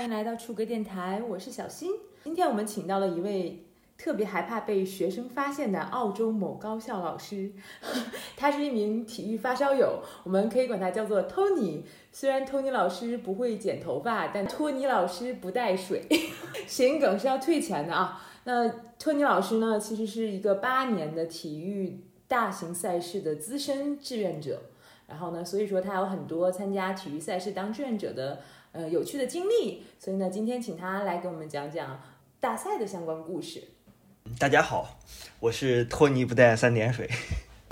欢迎来到楚歌电台，我是小新。今天我们请到了一位特别害怕被学生发现的澳洲某高校老师，他是一名体育发烧友，我们可以管他叫做 Tony。虽然 Tony 老师不会剪头发，但托尼老师不带水，谐音梗是要退钱的啊。那托尼老师呢，其实是一个八年的体育大型赛事的资深志愿者，然后呢，所以说他有很多参加体育赛事当志愿者的呃有趣的经历，所以呢，今天请他来给我们讲讲大赛的相关故事。大家好，我是托尼不带三点水。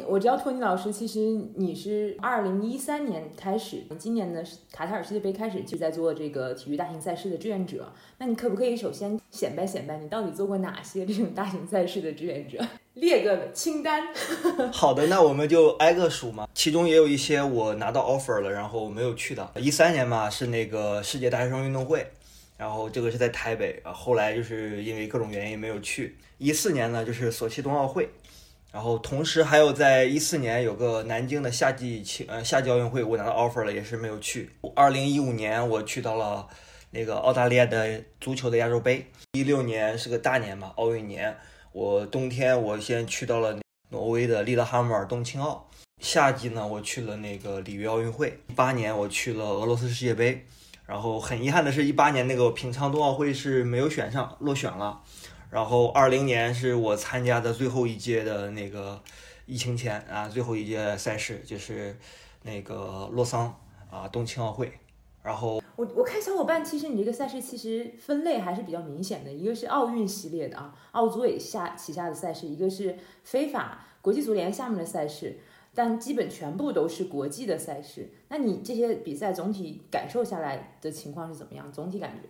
我知道托尼老师，其实你是二零一三年开始，今年的卡塔尔世界杯开始就在做这个体育大型赛事的志愿者。那你可不可以首先显摆显摆，你到底做过哪些这种大型赛事的志愿者？列个清单。好的，那我们就挨个数嘛。其中也有一些我拿到 offer 了，然后没有去的。一三年嘛，是那个世界大学生运动会，然后这个是在台北啊，后来就是因为各种原因没有去。一四年呢，就是索契冬奥会。然后同时还有在一四年有个南京的夏季青呃夏季奥运会，我拿到 offer 了，也是没有去。二零一五年我去到了那个澳大利亚的足球的亚洲杯。一六年是个大年嘛，奥运年。我冬天我先去到了挪威的利勒哈默尔冬青奥。夏季呢，我去了那个里约奥运会。一八年我去了俄罗斯世界杯。然后很遗憾的是，一八年那个平昌冬奥会是没有选上，落选了。然后二零年是我参加的最后一届的那个疫情前啊，最后一届赛事就是那个洛桑啊冬青奥会。然后我我看小伙伴，其实你这个赛事其实分类还是比较明显的，一个是奥运系列的啊，奥组委下旗下的赛事，一个是非法国际足联下面的赛事，但基本全部都是国际的赛事。那你这些比赛总体感受下来的情况是怎么样？总体感觉？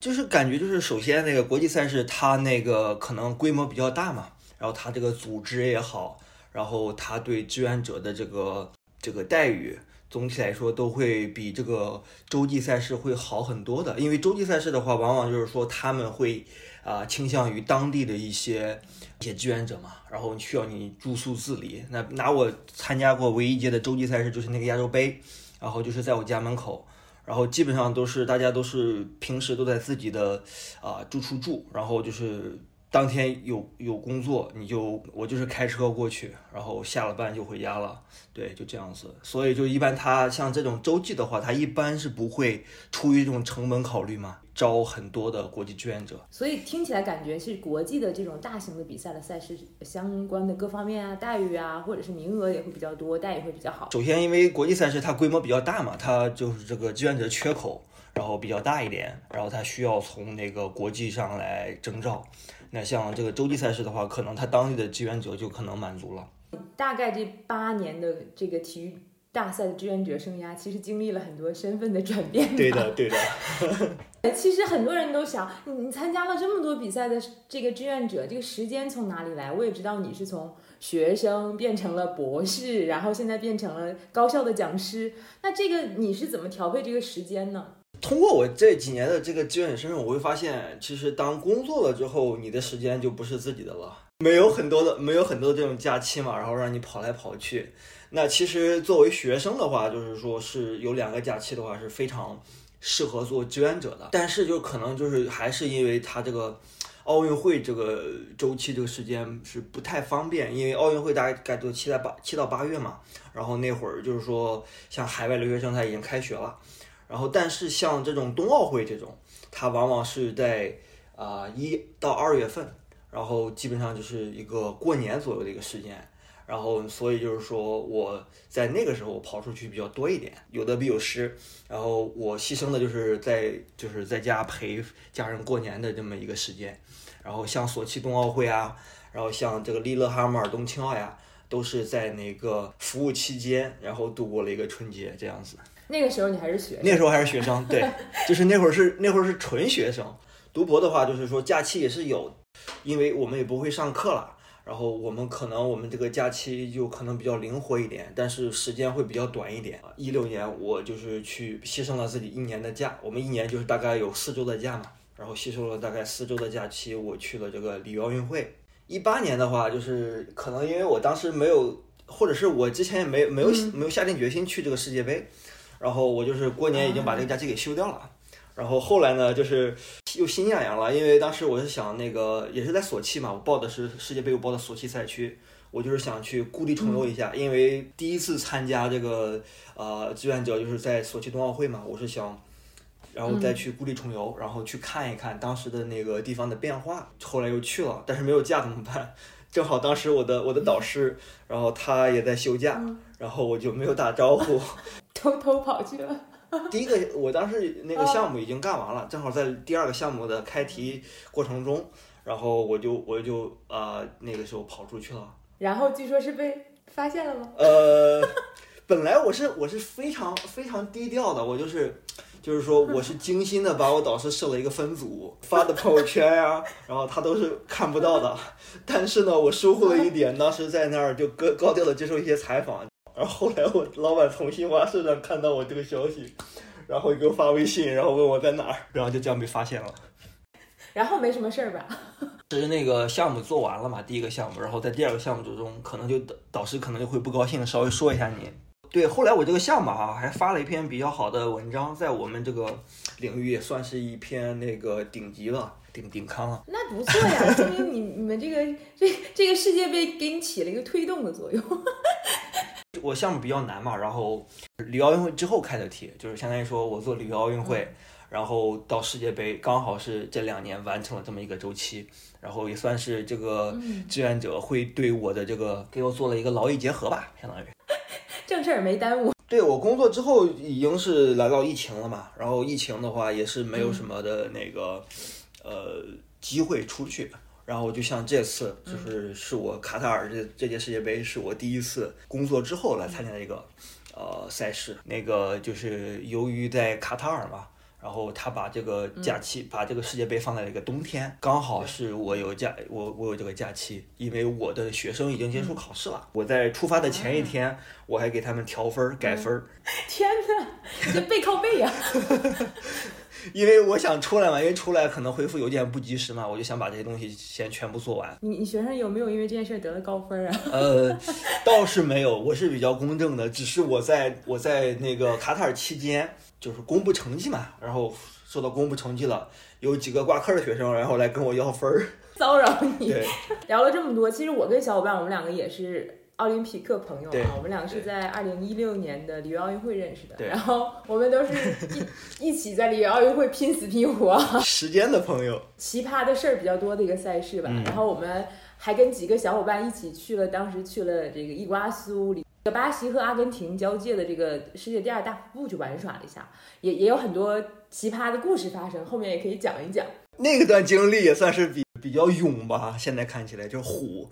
就是感觉就是首先那个国际赛事它那个可能规模比较大嘛，然后它这个组织也好，然后它对志愿者的这个这个待遇总体来说都会比这个洲际赛事会好很多的。因为洲际赛事的话，往往就是说他们会啊倾向于当地的一些一些志愿者嘛，然后需要你住宿自理。那拿我参加过唯一一届的洲际赛事就是那个亚洲杯，然后就是在我家门口。然后基本上都是大家都是平时都在自己的啊住处住，然后就是当天有有工作你就我就是开车过去，然后下了班就回家了，对，就这样子。所以就一般他像这种洲际的话，他一般是不会出于这种成本考虑嘛，招很多的国际志愿者。所以听起来感觉是国际的这种大型的比赛的赛事相关的各方面啊，待遇啊，或者是名额也会比较多，待遇会比较好。首先，因为国际赛事它规模比较大嘛，它就是这个志愿者缺口，然后比较大一点，然后它需要从那个国际上来征召。那像这个洲际赛事的话，可能它当地的志愿者就可能满足了。大概这八年的这个体育大赛的志愿者生涯，其实经历了很多身份的转变。对的，对的。其实很多人都想，你你参加了这么多比赛的这个志愿者，这个时间从哪里来？我也知道你是从学生变成了博士，然后现在变成了高校的讲师。那这个你是怎么调配这个时间呢？通过我这几年的这个志愿者身份，我会发现，其实当工作了之后，你的时间就不是自己的了，没有很多的，没有很多这种假期嘛，然后让你跑来跑去。那其实作为学生的话，就是说是有两个假期的话是非常适合做志愿者的，但是就可能就是还是因为他这个奥运会这个周期这个时间是不太方便，因为奥运会大概都七到八七到八月嘛，然后那会儿就是说像海外留学生他已经开学了。然后，但是像这种冬奥会这种，它往往是在啊一到二月份，然后基本上就是一个过年左右的一个时间，然后所以就是说我在那个时候跑出去比较多一点，有得必有失，然后我牺牲的就是在就是在家陪家人过年的这么一个时间，然后像索契冬奥会啊，然后像这个利勒哈默尔冬青奥呀，都是在那个服务期间，然后度过了一个春节这样子。那个时候你还是学，那时候还是学生，对，就是那会儿是那会儿是纯学生。读博的话，就是说假期也是有，因为我们也不会上课了，然后我们可能我们这个假期就可能比较灵活一点，但是时间会比较短一点。一六年我就是去牺牲了自己一年的假，我们一年就是大概有四周的假嘛，然后吸收了大概四周的假期，我去了这个里约奥运会。一八年的话，就是可能因为我当时没有，或者是我之前也没没有没有下定决心去这个世界杯。然后我就是过年已经把这个假期给休掉了，然后后来呢，就是又心痒痒了，因为当时我是想那个也是在索契嘛，我报的是世界杯，我报的索契赛区，我就是想去故地重游一下，因为第一次参加这个呃志愿者就是在索契冬奥会嘛，我是想。然后再去故地重游，然后去看一看当时的那个地方的变化。后来又去了，但是没有假怎么办？正好当时我的我的导师，然后他也在休假，然后我就没有打招呼，偷偷跑去了。第一个，我当时那个项目已经干完了，正好在第二个项目的开题过程中，然后我就我就啊那个时候跑出去了。然后据说是被发现了吗？呃，本来我是我是非常非常低调的，我就是。就是说，我是精心的把我导师设了一个分组，发的朋友圈呀，然后他都是看不到的。但是呢，我疏忽了一点，当时在那儿就高高调的接受一些采访。然后后来我老板从新华社上看到我这个消息，然后给我发微信，然后问我在哪儿，然后就这样被发现了。然后没什么事儿吧？其实那个项目做完了嘛，第一个项目，然后在第二个项目之中，可能就导导师可能就会不高兴，稍微说一下你。对，后来我这个项目啊，还发了一篇比较好的文章，在我们这个领域也算是一篇那个顶级了，顶顶刊了。那不错呀，说明你你们这个这这个世界杯给你起了一个推动的作用。我项目比较难嘛，然后里约奥运会之后开的题，就是相当于说我做里约奥运会，然后到世界杯，刚好是这两年完成了这么一个周期，然后也算是这个志愿者会对我的这个给我做了一个劳逸结合吧，相当于。正事儿没耽误。对我工作之后已经是来到疫情了嘛，然后疫情的话也是没有什么的那个呃机会出去，然后就像这次就是是我卡塔尔这这届世界杯是我第一次工作之后来参加的一个呃赛事，那个就是由于在卡塔尔嘛。然后他把这个假期，把这个世界杯放在了一个冬天，刚好是我有假，我我有这个假期，因为我的学生已经结束考试了。我在出发的前一天，我还给他们调分改分。天哪，这背靠背呀！因为我想出来嘛，因为出来可能回复邮件不及时嘛，我就想把这些东西先全部做完。你你学生有没有因为这件事得了高分啊？呃，倒是没有，我是比较公正的，只是我在我在那个卡塔尔期间。就是公布成绩嘛，然后说到公布成绩了，有几个挂科的学生，然后来跟我要分儿，骚扰你。聊了这么多，其实我跟小伙伴，我们两个也是奥林匹克朋友啊。我们两个是在二零一六年的里约奥运会认识的，然后我们都是一 一起在里约奥运会拼死拼活。时间的朋友，奇葩的事儿比较多的一个赛事吧。然后我们还跟几个小伙伴一起去了，当时去了这个伊瓜苏里。巴西和阿根廷交界的这个世界第二大瀑布去玩耍了一下，也也有很多奇葩的故事发生，后面也可以讲一讲。那段经历也算是比比较勇吧，现在看起来就虎。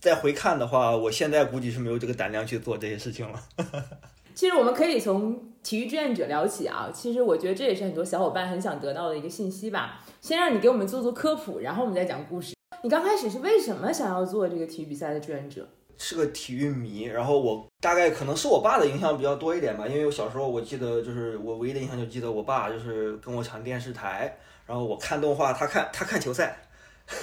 再回看的话，我现在估计是没有这个胆量去做这些事情了。其实我们可以从体育志愿者聊起啊，其实我觉得这也是很多小伙伴很想得到的一个信息吧。先让你给我们做做科普，然后我们再讲故事。你刚开始是为什么想要做这个体育比赛的志愿者？是个体育迷，然后我大概可能是我爸的影响比较多一点吧，因为我小时候我记得就是我唯一的印象就记得我爸就是跟我抢电视台，然后我看动画，他看他看球赛，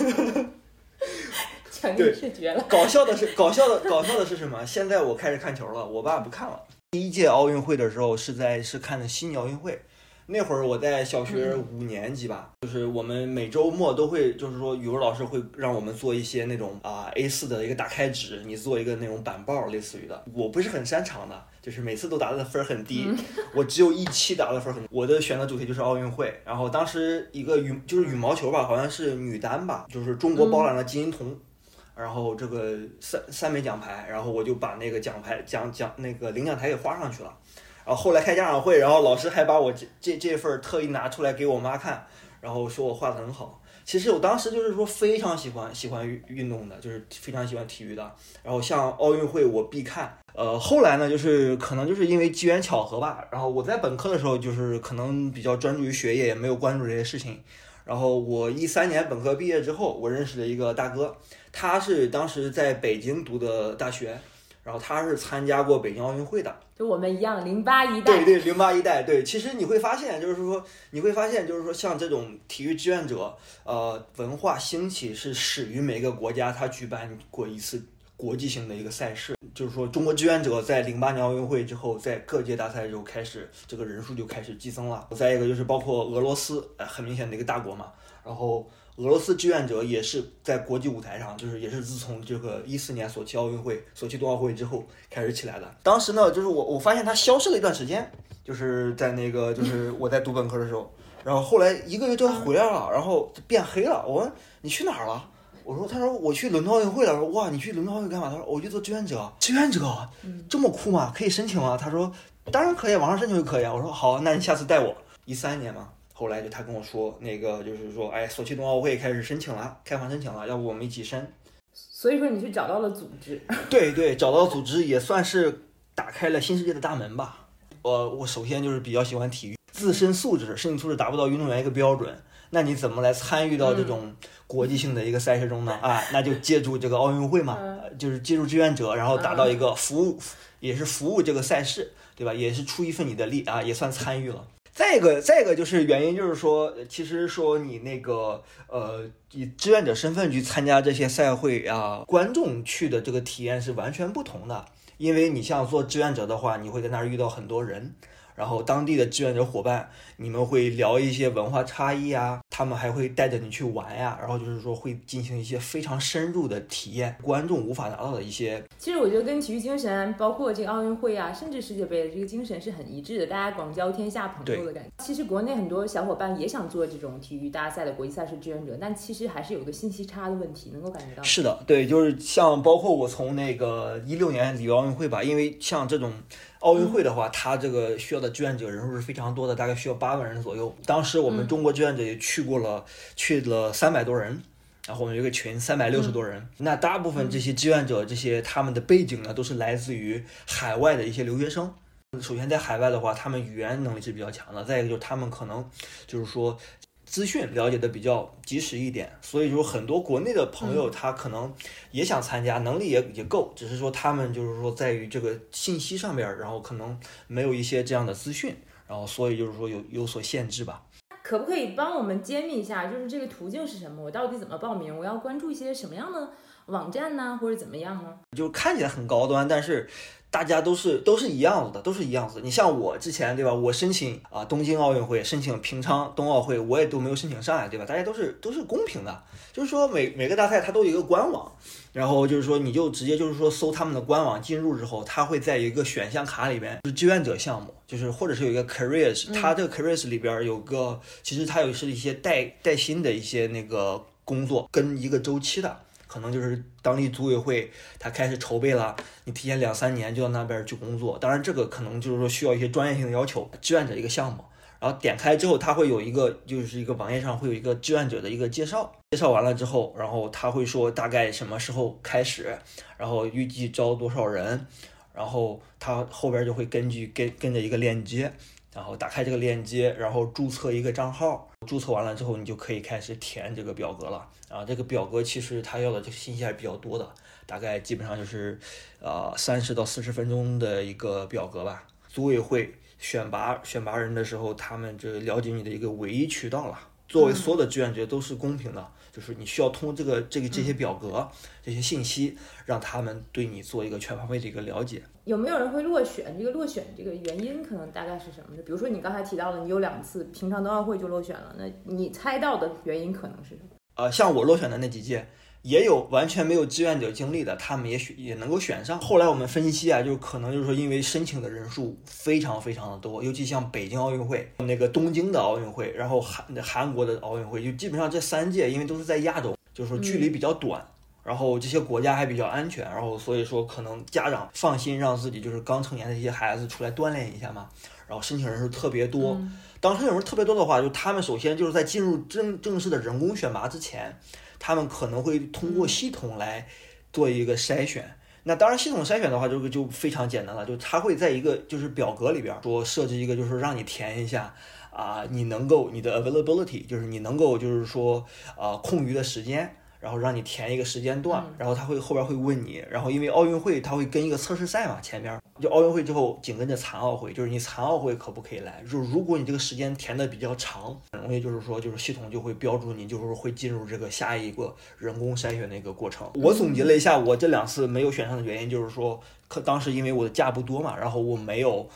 抢电视绝了。搞笑的是搞笑的搞笑的是什么？现在我开始看球了，我爸不看了。第一届奥运会的时候是在是看的悉尼奥运会。那会儿我在小学五年级吧，就是我们每周末都会，就是说语文老师会让我们做一些那种啊 A 四的一个打开纸，你做一个那种板报类似于的。我不是很擅长的，就是每次都打的分很低，我只有一期打的分很低。我的选择主题就是奥运会，然后当时一个羽就是羽毛球吧，好像是女单吧，就是中国包揽了金银铜，然后这个三三枚奖牌，然后我就把那个奖牌奖奖那个领奖台给画上去了。然后后来开家长会，然后老师还把我这这这份特意拿出来给我妈看，然后说我画的很好。其实我当时就是说非常喜欢喜欢运动的，就是非常喜欢体育的。然后像奥运会我必看。呃，后来呢，就是可能就是因为机缘巧合吧。然后我在本科的时候就是可能比较专注于学业，也没有关注这些事情。然后我一三年本科毕业之后，我认识了一个大哥，他是当时在北京读的大学。然后他是参加过北京奥运会的，就我们一样，零八一代。对对，零八一代。对，其实你会发现，就是说，你会发现，就是说，像这种体育志愿者，呃，文化兴起是始于每个国家，他举办过一次国际性的一个赛事。就是说中国志愿者在零八年奥运会之后，在各届大赛之后开始，这个人数就开始激增了。再一个就是包括俄罗斯，哎，很明显的一个大国嘛。然后俄罗斯志愿者也是在国际舞台上，就是也是自从这个一四年索契奥运会、索契冬奥会之后开始起来的。当时呢，就是我我发现他消失了一段时间，就是在那个就是我在读本科的时候，然后后来一个月之后回来了，然后变黑了。我问你去哪儿了？我说，他说我去伦敦奥运会了。我说哇，你去伦敦奥运干嘛？他说我去做志愿者。志愿者这么酷吗？可以申请吗？他说当然可以，网上申请就可以啊。我说好，那你下次带我。一三年嘛，后来就他跟我说，那个就是说，哎，索契冬奥会开始申请了，开放申请了，要不我们一起申。所以说你去找到了组织。对对，找到组织也算是打开了新世界的大门吧。我我首先就是比较喜欢体育，自身素质、身体素质达不到运动员一个标准。那你怎么来参与到这种国际性的一个赛事中呢？啊，那就借助这个奥运会嘛，就是借助志愿者，然后达到一个服务，也是服务这个赛事，对吧？也是出一份你的力啊，也算参与了。再一个，再一个就是原因，就是说，其实说你那个呃，以志愿者身份去参加这些赛会啊，观众去的这个体验是完全不同的。因为你像做志愿者的话，你会在那儿遇到很多人。然后当地的志愿者伙伴，你们会聊一些文化差异啊，他们还会带着你去玩呀，然后就是说会进行一些非常深入的体验，观众无法达到的一些。其实我觉得跟体育精神，包括这个奥运会啊，甚至世界杯的这个精神是很一致的，大家广交天下朋友的感觉。其实国内很多小伙伴也想做这种体育大赛的国际赛事志愿者，但其实还是有个信息差的问题，能够感觉到。是的，对，就是像包括我从那个一六年里约奥运会吧，因为像这种。奥运会的话，它这个需要的志愿者人数是非常多的，大概需要八万人左右。当时我们中国志愿者也去过了，去了三百多人，然后我们有个群三百六十多人。那大部分这些志愿者，这些他们的背景呢，都是来自于海外的一些留学生。首先在海外的话，他们语言能力是比较强的，再一个就是他们可能就是说。资讯了解的比较及时一点，所以说很多国内的朋友他可能也想参加，能力也也够，只是说他们就是说在于这个信息上面，然后可能没有一些这样的资讯，然后所以就是说有有所限制吧。可不可以帮我们揭秘一下，就是这个途径是什么？我到底怎么报名？我要关注一些什么样的网站呢，或者怎么样呢？就看起来很高端，但是。大家都是都是一样子的，都是一样子。你像我之前对吧？我申请啊东京奥运会，申请平昌冬奥会，我也都没有申请上来，对吧？大家都是都是公平的，就是说每每个大赛它都有一个官网，然后就是说你就直接就是说搜他们的官网进入之后，它会在一个选项卡里边就是志愿者项目，就是或者是有一个 careers，它这个 careers 里边有个其实它有是一些带带薪的一些那个工作跟一个周期的。可能就是当地组委会，他开始筹备了，你提前两三年就到那边去工作。当然，这个可能就是说需要一些专业性的要求。志愿者一个项目，然后点开之后，他会有一个就是一个网页上会有一个志愿者的一个介绍。介绍完了之后，然后他会说大概什么时候开始，然后预计招多少人，然后他后边就会根据跟跟着一个链接。然后打开这个链接，然后注册一个账号。注册完了之后，你就可以开始填这个表格了。啊，这个表格其实他要的这个信息还是比较多的，大概基本上就是，呃，三十到四十分钟的一个表格吧。组委会选拔选拔人的时候，他们这了解你的一个唯一渠道了。作为所有的志愿者都是公平的。就是你需要通过这个这个这些表格这些信息，让他们对你做一个全方位的一个了解。有没有人会落选？这个落选这个原因可能大概是什么呢？比如说你刚才提到了，你有两次平常冬奥会就落选了，那你猜到的原因可能是什么？呃，像我落选的那几届。也有完全没有志愿者经历的，他们也许也能够选上。后来我们分析啊，就是可能就是说，因为申请的人数非常非常的多，尤其像北京奥运会、那个东京的奥运会，然后韩韩国的奥运会，就基本上这三届，因为都是在亚洲，就是说距离比较短，然后这些国家还比较安全，然后所以说可能家长放心让自己就是刚成年的一些孩子出来锻炼一下嘛。然后申请人数特别多，当时有人特别多的话，就他们首先就是在进入正正式的人工选拔之前。他们可能会通过系统来做一个筛选，那当然系统筛选的话，这个就非常简单了，就他会在一个就是表格里边说设置一个，就是让你填一下啊，你能够你的 availability，就是你能够就是说啊空余的时间，然后让你填一个时间段，然后他会后边会问你，然后因为奥运会他会跟一个测试赛嘛前边，就奥运会之后紧跟着残奥会，就是你残奥会可不可以来？就是如果你这个时间填的比较长，很容易就是说就是系统就会标注你就是会进入这个下一个人工筛选的一个过程。我总结了一下，我这两次没有选上的原因就是说。可当时因为我的假不多嘛，然后我没有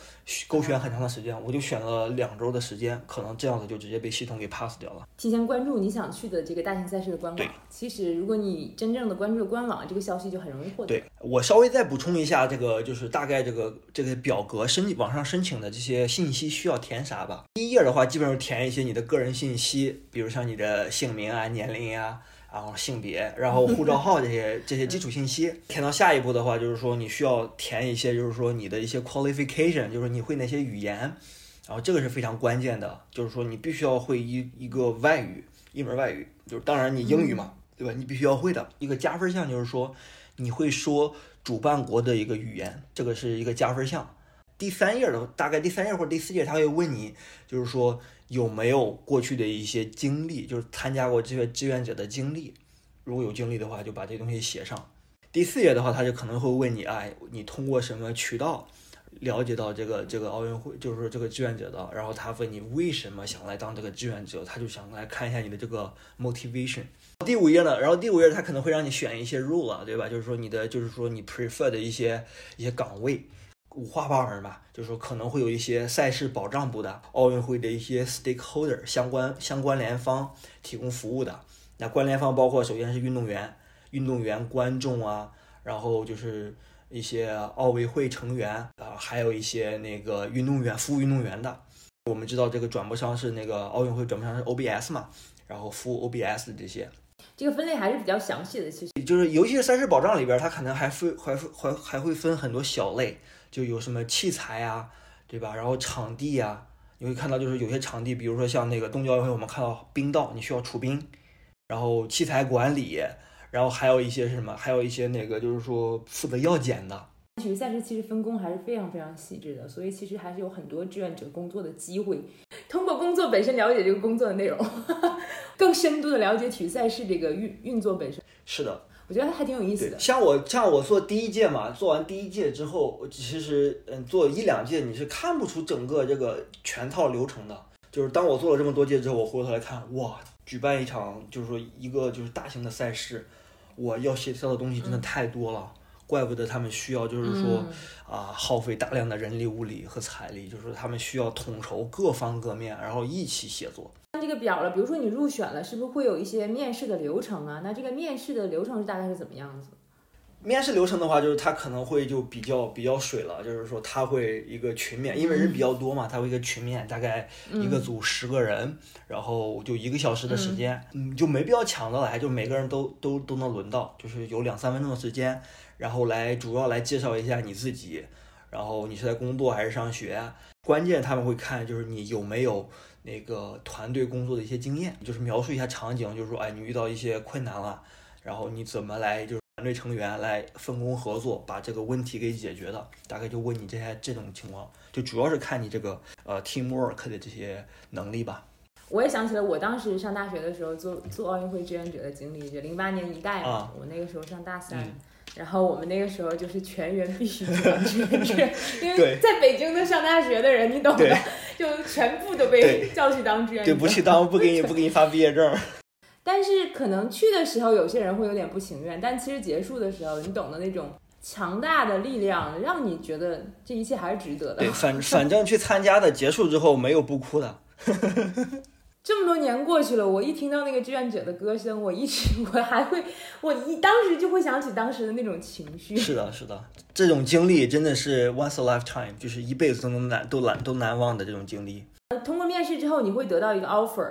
勾选很长的时间，我就选了两周的时间，可能这样子就直接被系统给 pass 掉了。提前关注你想去的这个大型赛事的官网，其实如果你真正的关注官网，这个消息就很容易获得。对我稍微再补充一下，这个就是大概这个这个表格申网上申请的这些信息需要填啥吧。第一页的话，基本上填一些你的个人信息，比如像你的姓名啊、年龄啊。然后性别，然后护照号这些 这些基础信息填到下一步的话，就是说你需要填一些，就是说你的一些 qualification，就是你会哪些语言，然后这个是非常关键的，就是说你必须要会一一个外语，一门外语，就是当然你英语嘛，对吧？你必须要会的一个加分项就是说你会说主办国的一个语言，这个是一个加分项。第三页的大概第三页或者第四页，他会问你，就是说有没有过去的一些经历，就是参加过这些志愿者的经历。如果有经历的话，就把这东西写上。第四页的话，他就可能会问你，哎，你通过什么渠道了解到这个这个奥运会，就是说这个志愿者的？然后他问你为什么想来当这个志愿者，他就想来看一下你的这个 motivation。第五页呢，然后第五页他可能会让你选一些 rule，对吧？就是说你的，就是说你 prefer 的一些一些岗位。五花八门吧，就是说可能会有一些赛事保障部的，奥运会的一些 stakeholder 相关相关联方提供服务的。那关联方包括首先是运动员、运动员观众啊，然后就是一些奥委会成员啊，还有一些那个运动员服务运动员的。我们知道这个转播商是那个奥运会转播商是 OBS 嘛，然后服务 OBS 的这些。这个分类还是比较详细的，其实就是尤其是赛事保障里边，它可能还分还还还会分很多小类。就有什么器材呀，对吧？然后场地呀，你会看到就是有些场地，比如说像那个东京奥运会，我们看到冰道，你需要除冰，然后器材管理，然后还有一些是什么？还有一些那个就是说负责药检的。体育赛事其实分工还是非常非常细致的，所以其实还是有很多志愿者工作的机会。通过工作本身了解这个工作的内容，更深度的了解体育赛事这个运运作本身。是的。我觉得还挺有意思的。像我像我做第一届嘛，做完第一届之后，其实嗯，做一两届你是看不出整个这个全套流程的。就是当我做了这么多届之后，我回过头来看，哇，举办一场就是说一个就是大型的赛事，我要协调的东西真的太多了。怪不得他们需要，就是说啊，耗费大量的人力、物力和财力，就是他们需要统筹各方各面，然后一起协作。看这个表了，比如说你入选了，是不是会有一些面试的流程啊？那这个面试的流程是大概是怎么样子？面试流程的话，就是他可能会就比较比较水了，就是说他会一个群面，因为人比较多嘛，他会一个群面，大概一个组十个人，然后就一个小时的时间，嗯，就没必要抢着来，就每个人都都都能轮到，就是有两三分钟的时间，然后来主要来介绍一下你自己，然后你是在工作还是上学，关键他们会看就是你有没有那个团队工作的一些经验，就是描述一下场景，就是说哎你遇到一些困难了，然后你怎么来就是。团队成员来分工合作，把这个问题给解决的，大概就问你这些这种情况，就主要是看你这个呃 teamwork 的这些能力吧。我也想起了我当时上大学的时候做做奥运会志愿者的经历，就零八年一代嘛，我那个时候上大三，然后我们那个时候就是全员必须当志愿者，因为在北京的上大学的人，你懂的，就全部都被叫去当志愿者，对，不去当不给你不给你发毕业证。但是可能去的时候有些人会有点不情愿，但其实结束的时候，你懂的那种强大的力量，让你觉得这一切还是值得的。对，反 反正去参加的结束之后没有不哭的。这么多年过去了，我一听到那个志愿者的歌声，我一直 我还会，我一当时就会想起当时的那种情绪。是的，是的，这种经历真的是 once a lifetime，就是一辈子都能难都难都难忘的这种经历。通过面试之后，你会得到一个 offer。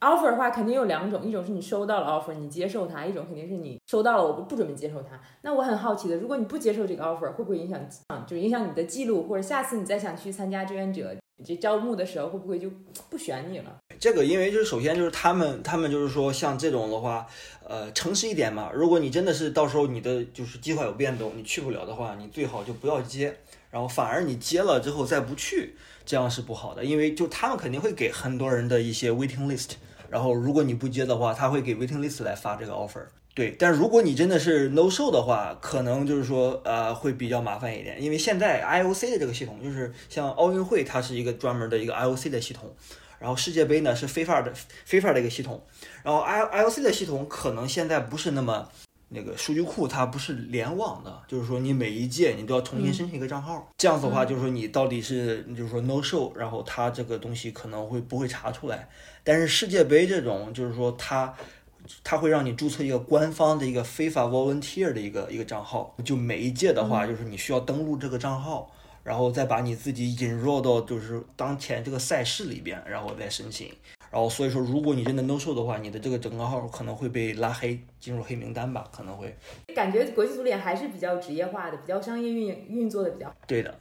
offer 的话肯定有两种，一种是你收到了 offer，你接受它；一种肯定是你收到了，我不不准备接受它。那我很好奇的，如果你不接受这个 offer，会不会影响，就影响你的记录，或者下次你再想去参加志愿者这招募的时候，会不会就不选你了？这个因为就是首先就是他们他们就是说像这种的话，呃，诚实一点嘛。如果你真的是到时候你的就是计划有变动，你去不了的话，你最好就不要接，然后反而你接了之后再不去，这样是不好的，因为就他们肯定会给很多人的一些 waiting list。然后，如果你不接的话，他会给 waiting list 来发这个 offer。对，但如果你真的是 no show 的话，可能就是说呃会比较麻烦一点，因为现在 IOC 的这个系统就是像奥运会，它是一个专门的一个 IOC 的系统，然后世界杯呢是非法的非法的一个系统，然后 I IOC 的系统可能现在不是那么那个数据库它不是联网的，就是说你每一届你都要重新申请一个账号，这样子的话就是说你到底是就是说 no show，然后它这个东西可能会不会查出来，但是世界杯这种就是说它。它会让你注册一个官方的一个非法 volunteer 的一个一个账号，就每一届的话，就是你需要登录这个账号，然后再把你自己引入到就是当前这个赛事里边，然后再申请。然后所以说，如果你真的 no show 的话，你的这个整个号可能会被拉黑，进入黑名单吧，可能会。感觉国际足联还是比较职业化的，比较商业运运作的比较。对的。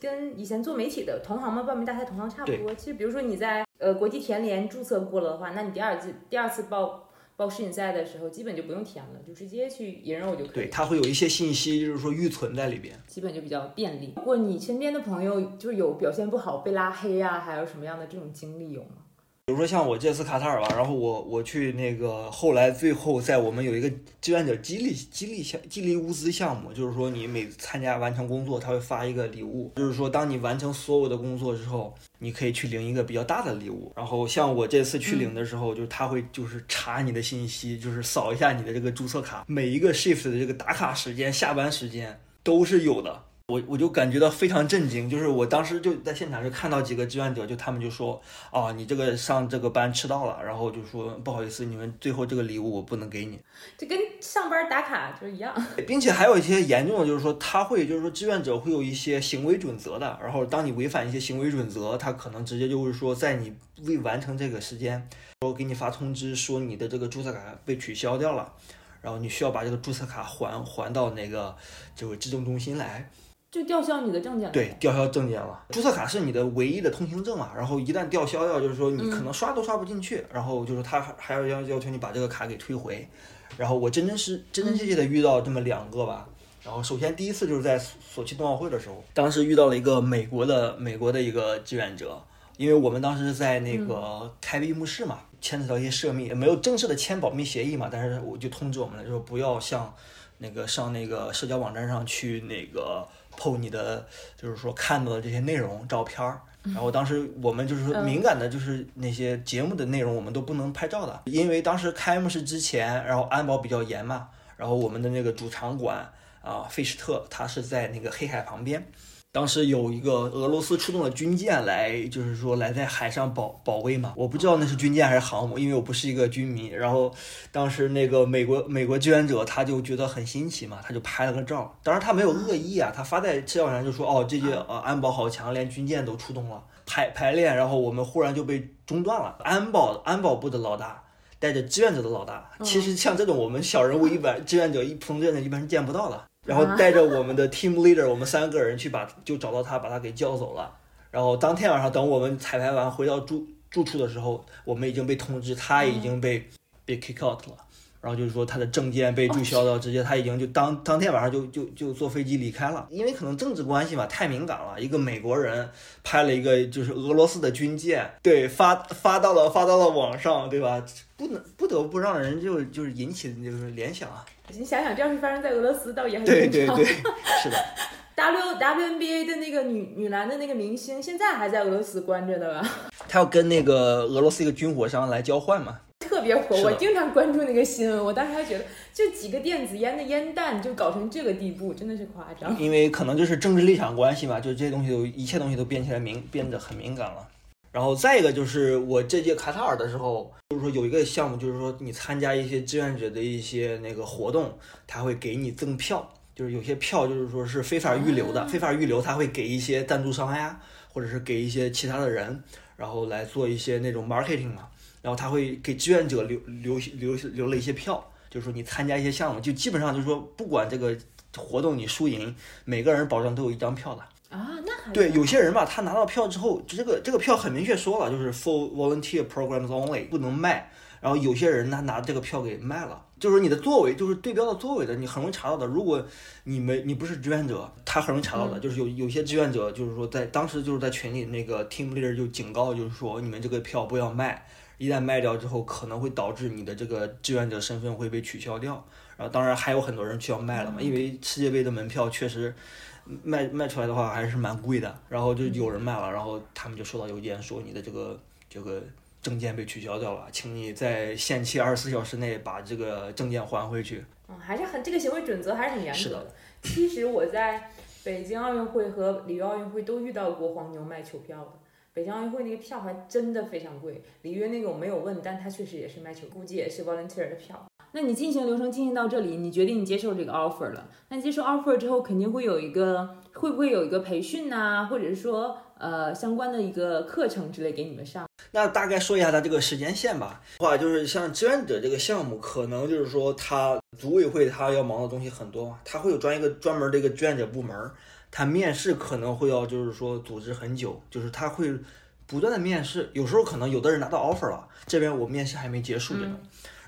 跟以前做媒体的同行们报名大赛同行差不多。其实比如说你在呃国际田联注册过了的话，那你第二次第二次报。报世锦赛的时候，基本就不用填了，就直接去引肉就可以。对，它会有一些信息，就是说预存在里边，基本就比较便利。如果你身边的朋友就是有表现不好被拉黑啊，还有什么样的这种经历有吗？比如说像我这次卡塔尔吧，然后我我去那个后来最后在我们有一个志愿者激励激励项激励物资项目，就是说你每参加完成工作，他会发一个礼物，就是说当你完成所有的工作之后，你可以去领一个比较大的礼物。然后像我这次去领的时候，就是他会就是查你的信息，就是扫一下你的这个注册卡，每一个 shift 的这个打卡时间、下班时间都是有的。我我就感觉到非常震惊，就是我当时就在现场就看到几个志愿者，就他们就说啊，你这个上这个班迟到了，然后就说不好意思，你们最后这个礼物我不能给你，这跟上班打卡就是一样，并且还有一些严重的，就是说他会就是说志愿者会有一些行为准则的，然后当你违反一些行为准则，他可能直接就是说在你未完成这个时间，说给你发通知说你的这个注册卡被取消掉了，然后你需要把这个注册卡还还到那个就是质证中心来。就吊销你的证件了。对，吊销证件了。注册卡是你的唯一的通行证嘛，然后一旦吊销掉，就是说你可能刷都刷不进去，然后就是他还要要要求你把这个卡给退回。然后我真真是真真切切的遇到这么两个吧。然后首先第一次就是在索契冬奥会的时候，当时遇到了一个美国的美国的一个志愿者，因为我们当时在那个开闭幕式嘛，牵扯到一些涉密，没有正式的签保密协议嘛，但是我就通知我们了，就说不要向那个上那个社交网站上去那个。PO 你的就是说看到的这些内容照片儿，然后当时我们就是说敏感的，就是那些节目的内容我们都不能拍照的，因为当时开幕式之前，然后安保比较严嘛，然后我们的那个主场馆啊费什特，它是在那个黑海旁边。当时有一个俄罗斯出动了军舰来，就是说来在海上保保卫嘛。我不知道那是军舰还是航母，因为我不是一个军迷。然后当时那个美国美国志愿者他就觉得很新奇嘛，他就拍了个照。当然他没有恶意啊，他发在社交上就说哦，这些呃安保好强，连军舰都出动了排排练。然后我们忽然就被中断了。安保安保部的老大带着志愿者的老大，其实像这种我们小人物一般志愿者一普通志愿者一般是见不到的。然后带着我们的 team leader，我们三个人去把就找到他，把他给叫走了。然后当天晚上，等我们彩排完回到住住处的时候，我们已经被通知他已经被被 kick out 了。然后就是说他的证件被注销到，直接他已经就当当天晚上就就就坐飞机离开了。因为可能政治关系嘛，太敏感了。一个美国人拍了一个就是俄罗斯的军舰，对，发发到了发到了网上，对吧？不能不得不让人就就是引起就是联想啊。你想想，这要是发生在俄罗斯，倒也很。对对对，是的。W WNBA 的那个女女篮的那个明星，现在还在俄罗斯关着的吧。他要跟那个俄罗斯一个军火商来交换嘛？特别火，我经常关注那个新闻。我当时还觉得，就几个电子烟的烟弹就搞成这个地步，真的是夸张。因为可能就是政治立场关系嘛，就这些东西都一切东西都变起来敏变得很敏感了。然后再一个就是我这届卡塔尔的时候，就是说有一个项目，就是说你参加一些志愿者的一些那个活动，他会给你赠票，就是有些票就是说是非法预留的，非法预留他会给一些赞助商呀，或者是给一些其他的人，然后来做一些那种 marketing 嘛，然后他会给志愿者留留留留了一些票，就是说你参加一些项目，就基本上就是说不管这个活动你输赢，每个人保证都有一张票的。啊，那还对有些人吧，他拿到票之后，就这个这个票很明确说了，就是 for volunteer programs only，不能卖。然后有些人他拿这个票给卖了，就是你的座位，就是对标的座位的，你很容易查到的。如果你没你不是志愿者，他很容易查到的。就是有有些志愿者，就是说在当时就是在群里那个 team leader 就警告，就是说你们这个票不要卖。一旦卖掉之后，可能会导致你的这个志愿者身份会被取消掉。然后当然还有很多人需要卖了嘛，因为世界杯的门票确实卖卖出来的话还是蛮贵的。然后就有人卖了，然后他们就收到邮件说你的这个这个证件被取消掉了，请你在限期二十四小时内把这个证件还回去。嗯，还是很这个行为准则还是很严格的。其实我在北京奥运会和里约奥运会都遇到过黄牛卖球票的。北京奥运会那个票还真的非常贵，里约那个我没有问，但他确实也是卖球，估计也是 volunteer 的票。那你进行流程进行到这里，你决定你接受这个 offer 了。那接受 offer 之后，肯定会有一个，会不会有一个培训呐、或者是说呃相关的一个课程之类给你们上？那大概说一下它这个时间线吧。话就是像志愿者这个项目，可能就是说它组委会它要忙的东西很多嘛，它会有专一个专门的一个志愿者部门儿，它面试可能会要就是说组织很久，就是他会不断的面试，有时候可能有的人拿到 offer 了，这边我面试还没结束着呢。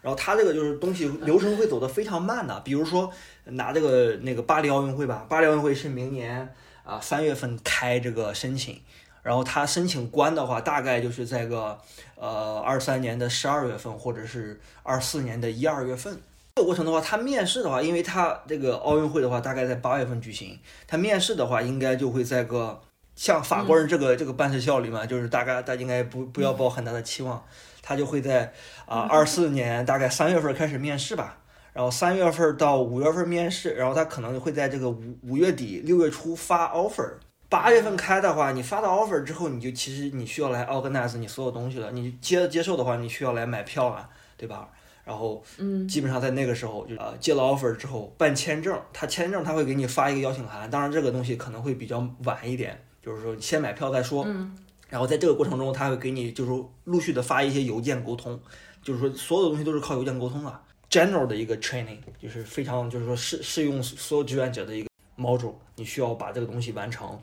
然后他这个就是东西流程会走得非常慢的，比如说拿这个那个巴黎奥运会吧，巴黎奥运会是明年啊三月份开这个申请，然后他申请关的话，大概就是在个呃二三年的十二月份，或者是二四年的一二月份。这个过程的话，他面试的话，因为他这个奥运会的话，大概在八月份举行，他面试的话，应该就会在个像法国人这个、这个办事效率嘛，就是大概大家应该不不要抱很大的期望，他就会在啊二四年大概三月份开始面试吧。然后三月份到五月份面试，然后他可能会在这个五五月底六月初发 offer。八月份开的话，你发到 offer 之后，你就其实你需要来 organize 你所有东西了。你接接受的话，你需要来买票了，对吧？然后，嗯，基本上在那个时候就呃接了 offer 之后办签证，他签证他会给你发一个邀请函，当然这个东西可能会比较晚一点，就是说先买票再说。嗯，然后在这个过程中，他会给你就是陆续的发一些邮件沟通，就是说所有的东西都是靠邮件沟通啊。general 的一个 training 就是非常就是说适适用所有志愿者的一个 module，你需要把这个东西完成。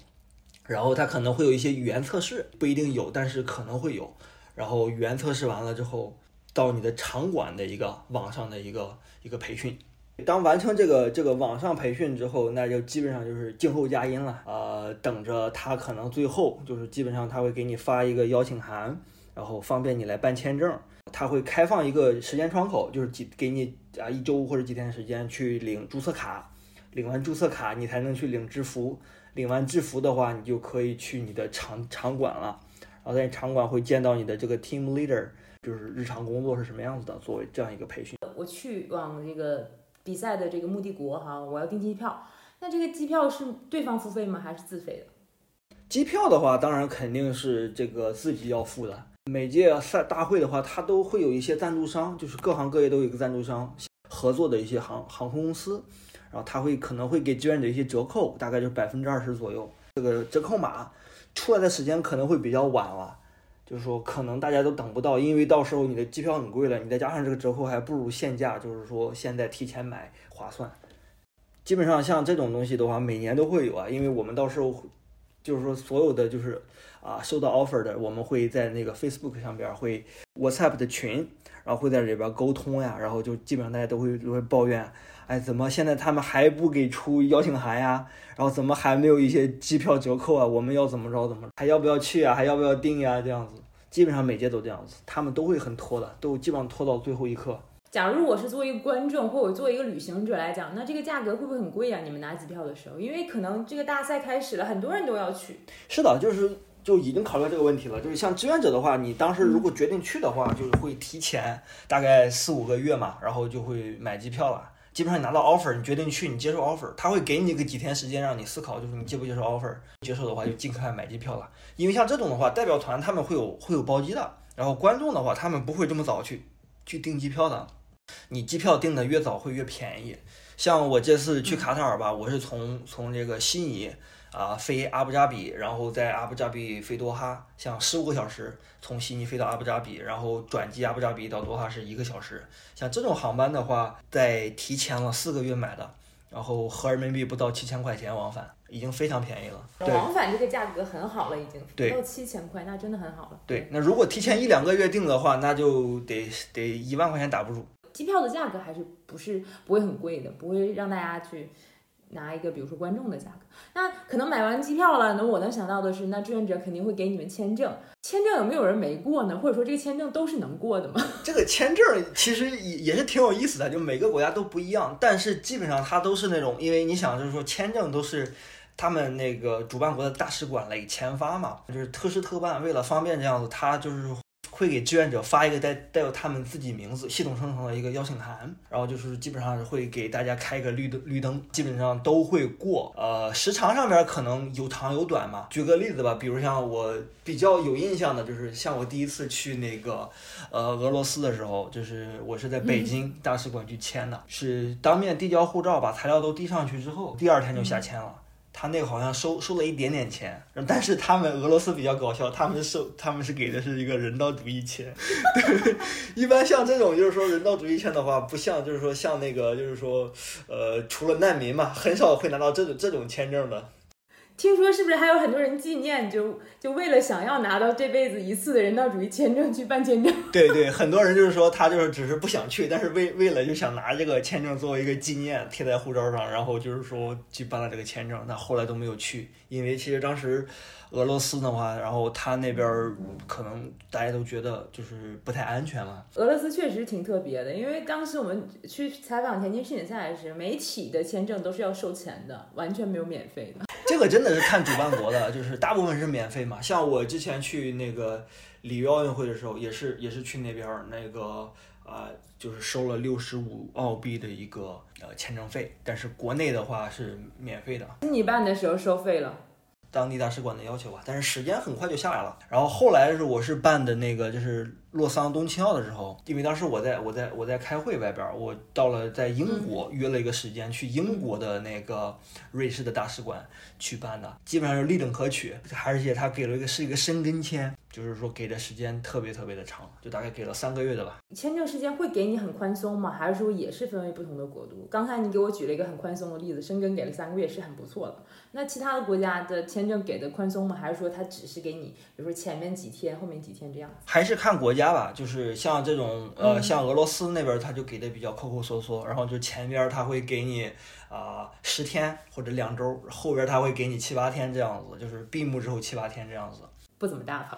然后他可能会有一些语言测试，不一定有，但是可能会有。然后语言测试完了之后，到你的场馆的一个网上的一个一个培训。当完成这个这个网上培训之后，那就基本上就是静候佳音了。呃，等着他可能最后就是基本上他会给你发一个邀请函，然后方便你来办签证。他会开放一个时间窗口，就是几给你啊一周或者几天时间去领注册卡，领完注册卡你才能去领制服，领完制服的话，你就可以去你的场场馆了。然后在场馆会见到你的这个 team leader，就是日常工作是什么样子的，作为这样一个培训。我去往这个比赛的这个目的国哈，我要订机票。那这个机票是对方付费吗？还是自费的？机票的话，当然肯定是这个自己要付的。每届赛大会的话，它都会有一些赞助商，就是各行各业都有一个赞助商合作的一些航航空公司，然后他会可能会给志愿者一些折扣，大概就是百分之二十左右。这个折扣码出来的时间可能会比较晚了，就是说可能大家都等不到，因为到时候你的机票很贵了，你再加上这个折扣还不如现价，就是说现在提前买划算。基本上像这种东西的话，每年都会有啊，因为我们到时候就是说所有的就是啊收到 offer 的，我们会在那个 Facebook 上边会 WhatsApp 的群，然后会在里边沟通呀，然后就基本上大家都会都会抱怨，哎，怎么现在他们还不给出邀请函呀？然后怎么还没有一些机票折扣啊？我们要怎么着怎么，还要不要去啊？还要不要订呀？这样子，基本上每届都这样子，他们都会很拖的，都基本上拖到最后一刻。假如我是作为一个观众，或者作为一个旅行者来讲，那这个价格会不会很贵啊？你们拿机票的时候，因为可能这个大赛开始了，很多人都要去。是的，就是就已经考虑到这个问题了。就是像志愿者的话，你当时如果决定去的话，就是会提前大概四五个月嘛，然后就会买机票了。基本上你拿到 offer，你决定去，你接受 offer，他会给你个几天时间让你思考，就是你接不接受 offer。接受的话就尽快买机票了，因为像这种的话，代表团他们会有会有包机的，然后观众的话他们不会这么早去去订机票的。你机票订的越早会越便宜。像我这次去卡塔尔吧，我是从从这个悉尼啊飞阿布扎比，然后在阿布扎比飞多哈，像十五个小时从悉尼飞到阿布扎比，然后转机阿布扎比到多哈是一个小时。像这种航班的话，在提前了四个月买的，然后合人民币不到七千块钱往返，已经非常便宜了。往返这个价格很好了，已经对不到七千块，那真的很好了。对，那如果提前一两个月订的话，那就得得一万块钱打不住。机票的价格还是不是不会很贵的，不会让大家去拿一个比如说观众的价格。那可能买完机票了，那我能想到的是，那志愿者肯定会给你们签证。签证有没有人没过呢？或者说这个签证都是能过的吗？这个签证其实也也是挺有意思的，就每个国家都不一样，但是基本上它都是那种，因为你想就是说签证都是他们那个主办国的大使馆来签发嘛，就是特事特办，为了方便这样子，他就是。会给志愿者发一个带带有他们自己名字、系统生成的一个邀请函，然后就是基本上会给大家开一个绿灯，绿灯基本上都会过。呃，时长上面可能有长有短嘛。举个例子吧，比如像我比较有印象的，就是像我第一次去那个呃俄罗斯的时候，就是我是在北京大使馆去签的，是当面递交护照，把材料都递上去之后，第二天就下签了。他那个好像收收了一点点钱，但是他们俄罗斯比较搞笑，他们收他们是给的是一个人道主义钱。对，一般像这种就是说人道主义签的话，不像就是说像那个就是说，呃，除了难民嘛，很少会拿到这种这种签证的。听说是不是还有很多人纪念，就就为了想要拿到这辈子一次的人道主义签证去办签证？对对，很多人就是说他就是只是不想去，但是为为了就想拿这个签证作为一个纪念贴在护照上，然后就是说去办了这个签证，那后来都没有去，因为其实当时。俄罗斯的话，然后他那边可能大家都觉得就是不太安全嘛。俄罗斯确实挺特别的，因为当时我们去采访田径世锦赛时，媒体的签证都是要收钱的，完全没有免费的。这个真的是看主办国的，就是大部分是免费嘛。像我之前去那个里约奥运会的时候，也是也是去那边那个啊，就是收了六十五澳币的一个呃签证费，但是国内的话是免费的。你办的时候收费了。当地大使馆的要求吧，但是时间很快就下来了。然后后来是我是办的那个，就是洛桑冬青奥的时候，因为当时我在我在我在开会外边，我到了在英国约了一个时间去英国的那个瑞士的大使馆去办的，基本上是立等可取，而且他给了一个是一个申根签。就是说给的时间特别特别的长，就大概给了三个月的吧。签证时间会给你很宽松吗？还是说也是分为不同的国度？刚才你给我举了一个很宽松的例子，申根给了三个月是很不错的。那其他的国家的签证给的宽松吗？还是说他只是给你，比如说前面几天，后面几天这样？还是看国家吧。就是像这种呃，像俄罗斯那边他就给的比较抠抠缩缩，然后就前边他会给你啊十天或者两周，后边他会给你七八天这样子，就是闭幕之后七八天这样子。不怎么大方。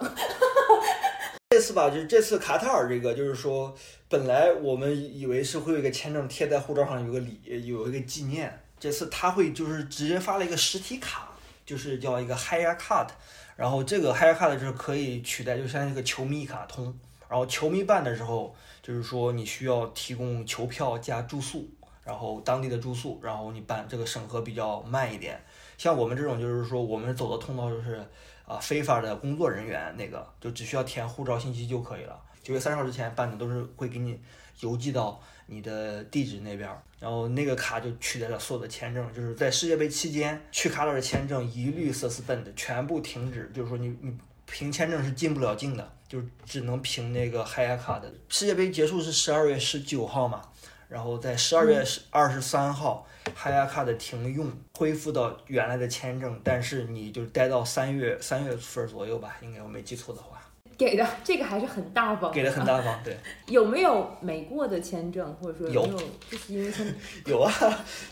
这次吧，就是这次卡塔尔这个，就是说，本来我们以为是会有一个签证贴在护照上，有个礼，有一个纪念。这次他会就是直接发了一个实体卡，就是叫一个 Hire Card。然后这个 Hire Card 就是可以取代，就像一个球迷卡通。然后球迷办的时候，就是说你需要提供球票加住宿，然后当地的住宿，然后你办这个审核比较慢一点。像我们这种，就是说我们走的通道就是。啊，非法的工作人员那个就只需要填护照信息就可以了。九月三十号之前办的都是会给你邮寄到你的地址那边，然后那个卡就取代了所有的签证。就是在世界杯期间去卡塔尔的签证一律 suspend，全部停止。就是说你你凭签证是进不了境的，就是只能凭那个海亚卡的。世界杯结束是十二月十九号嘛，然后在十二月二十三号。海亚卡的停用，恢复到原来的签证，但是你就待到三月三月份左右吧，应该我没记错的话。给的 这个还是很大方，给的很大方，对。有没有没过的签证，或者说有，就是因为签 有啊，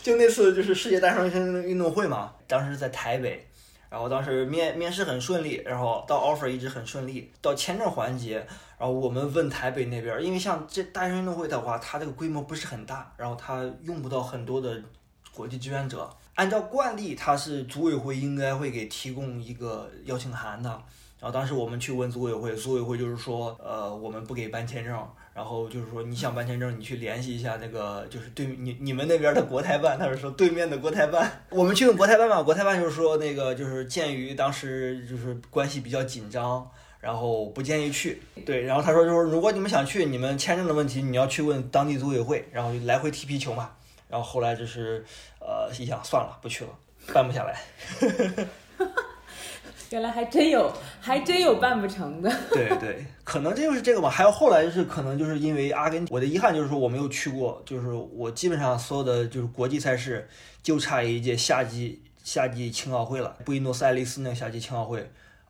就那次就是世界大学生运动会嘛，当时在台北，然后当时面面试很顺利，然后到 offer 一直很顺利，到签证环节，然后我们问台北那边，因为像这大学生运动会的话，它这个规模不是很大，然后它用不到很多的。国际志愿者按照惯例，它是组委会应该会给提供一个邀请函的。然后当时我们去问组委会，组委会就是说，呃，我们不给办签证。然后就是说，你想办签证，你去联系一下那个，就是对你你们那边的国台办。他是说对面的国台办，我们去问国台办嘛，国台办就是说那个就是鉴于当时就是关系比较紧张，然后不建议去。对，然后他说就是如果你们想去，你们签证的问题你要去问当地组委会，然后就来回踢皮球嘛。然后后来就是，呃，一想算了，不去了，办不下来。原来还真有，还真有办不成的。对对，可能这就是这个吧。还有后来就是可能就是因为阿根廷，我的遗憾就是说我没有去过，就是我基本上所有的就是国际赛事就差一届夏季夏季青奥会了，布宜诺斯艾利斯那个夏季青奥会，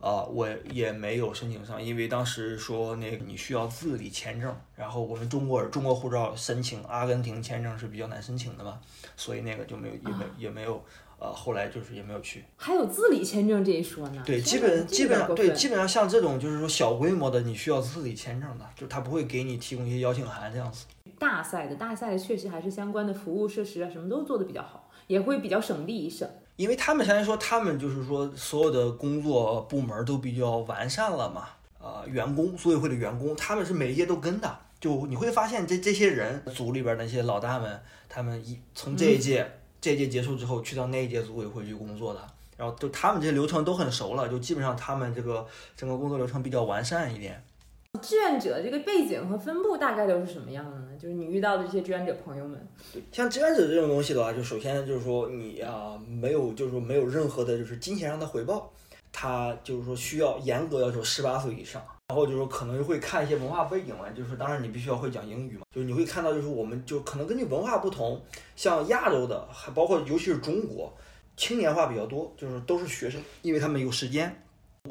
啊，我也没有申请上，因为当时说那个你需要自理签证，然后我们中国中国护照申请阿根廷签证是比较难申请的嘛，所以那个就没有也没也没有呃，后来就是也没有去。还有自理签证这一说呢？对，基本基本上对，基本上像这种就是说小规模的，你需要自理签证的，就他不会给你提供一些邀请函这样子。大赛的大赛的确实还是相关的服务设施啊，什么都做的比较好，也会比较省力省。因为他们相当于说，他们就是说，所有的工作部门都比较完善了嘛。呃，员工组委会的员工，他们是每一届都跟的。就你会发现，这这些人组里边那些老大们，他们一从这一届这一届结束之后，去到那一届组委会去工作的，然后就他们这些流程都很熟了，就基本上他们这个整个工作流程比较完善一点。志愿者这个背景和分布大概都是什么样的呢？就是你遇到的这些志愿者朋友们，像志愿者这种东西的话，就首先就是说你啊没有，就是说没有任何的就是金钱上的回报，他就是说需要严格要求十八岁以上，然后就是可能会看一些文化背景嘛，就是当然你必须要会讲英语嘛，就是你会看到就是我们就可能根据文化不同，像亚洲的还包括尤其是中国，青年化比较多，就是都是学生，因为他们有时间。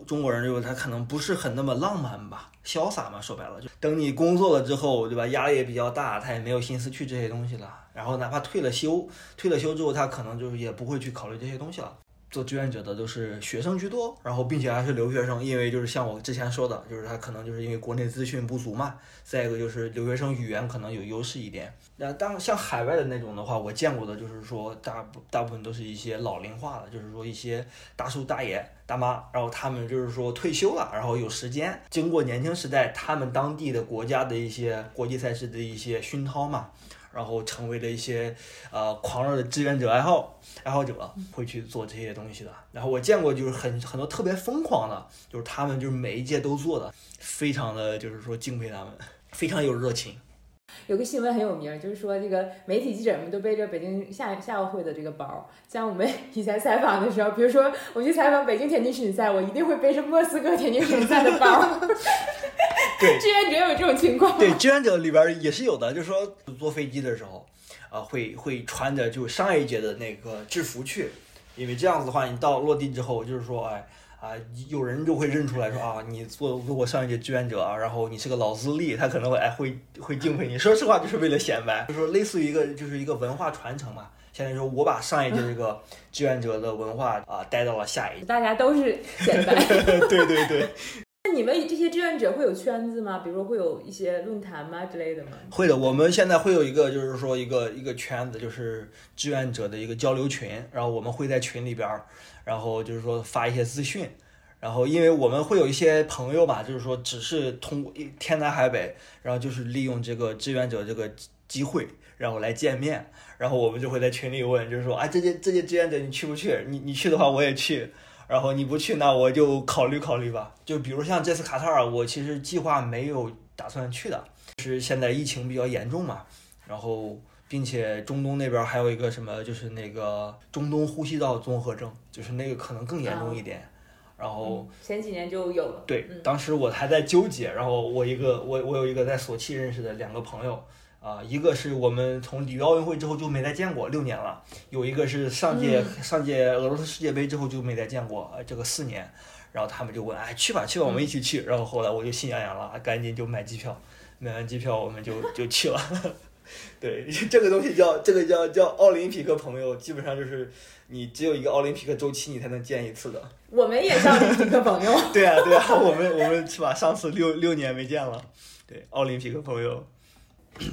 中国人就是他可能不是很那么浪漫吧，潇洒嘛，说白了就等你工作了之后，对吧？压力也比较大，他也没有心思去这些东西了。然后哪怕退了休，退了休之后，他可能就是也不会去考虑这些东西了。做志愿者的都是学生居多，然后并且还是留学生，因为就是像我之前说的，就是他可能就是因为国内资讯不足嘛。再一个就是留学生语言可能有优势一点。那当像海外的那种的话，我见过的就是说大大部分都是一些老龄化的，就是说一些大叔大爷大妈，然后他们就是说退休了，然后有时间，经过年轻时代他们当地的国家的一些国际赛事的一些熏陶嘛。然后成为了一些呃狂热的志愿者爱好爱好者，会去做这些东西的。然后我见过就是很很多特别疯狂的，就是他们就是每一届都做的，非常的就是说敬佩他们，非常有热情。有个新闻很有名，就是说这个媒体记者们都背着北京夏夏奥会的这个包。像我们以前采访的时候，比如说我去采访北京田径世锦赛，我一定会背着莫斯科田径世锦赛的包。对，志愿者有这种情况。对，志愿者里边也是有的，就是说坐飞机的时候，啊，会会穿着就上一届的那个制服去，因为这样子的话，你到落地之后，就是说，哎。啊，有人就会认出来说啊，你做做过上一届志愿者啊，然后你是个老资历，他可能会哎会会敬佩你。说实话，就是为了显摆，就是说类似于一个就是一个文化传承嘛。现在说我把上一届这个志愿者的文化啊带到了下一届，大家都是显摆。对 对对。你们这些志愿者会有圈子吗？比如说会有一些论坛吗之类的吗？会的，我们现在会有一个就是说一个一个圈子，就是志愿者的一个交流群，然后我们会在群里边。然后就是说发一些资讯，然后因为我们会有一些朋友吧，就是说只是通过天南海北，然后就是利用这个志愿者这个机会，然后来见面，然后我们就会在群里问，就是说啊，这些这些志愿者你去不去？你你去的话我也去，然后你不去那我就考虑考虑吧。就比如像这次卡塔尔，我其实计划没有打算去的，是现在疫情比较严重嘛，然后。并且中东那边还有一个什么，就是那个中东呼吸道综合症，就是那个可能更严重一点。然后前几年就有了。对，当时我还在纠结。然后我一个我我有一个在索契认识的两个朋友啊，一个是我们从里约奥运会之后就没再见过，六年了；有一个是上届上届俄罗斯世界杯之后就没再见过，这个四年。然后他们就问，哎，去吧去吧，我们一起去。然后后来我就心痒痒了，赶紧就买机票，买完机票我们就就去了。对，这个东西叫这个叫叫奥林匹克朋友，基本上就是你只有一个奥林匹克周期，你才能见一次的。我们也是奥林匹克朋友。对啊，对啊，我们我们是吧？上次六六年没见了。对，奥林匹克朋友。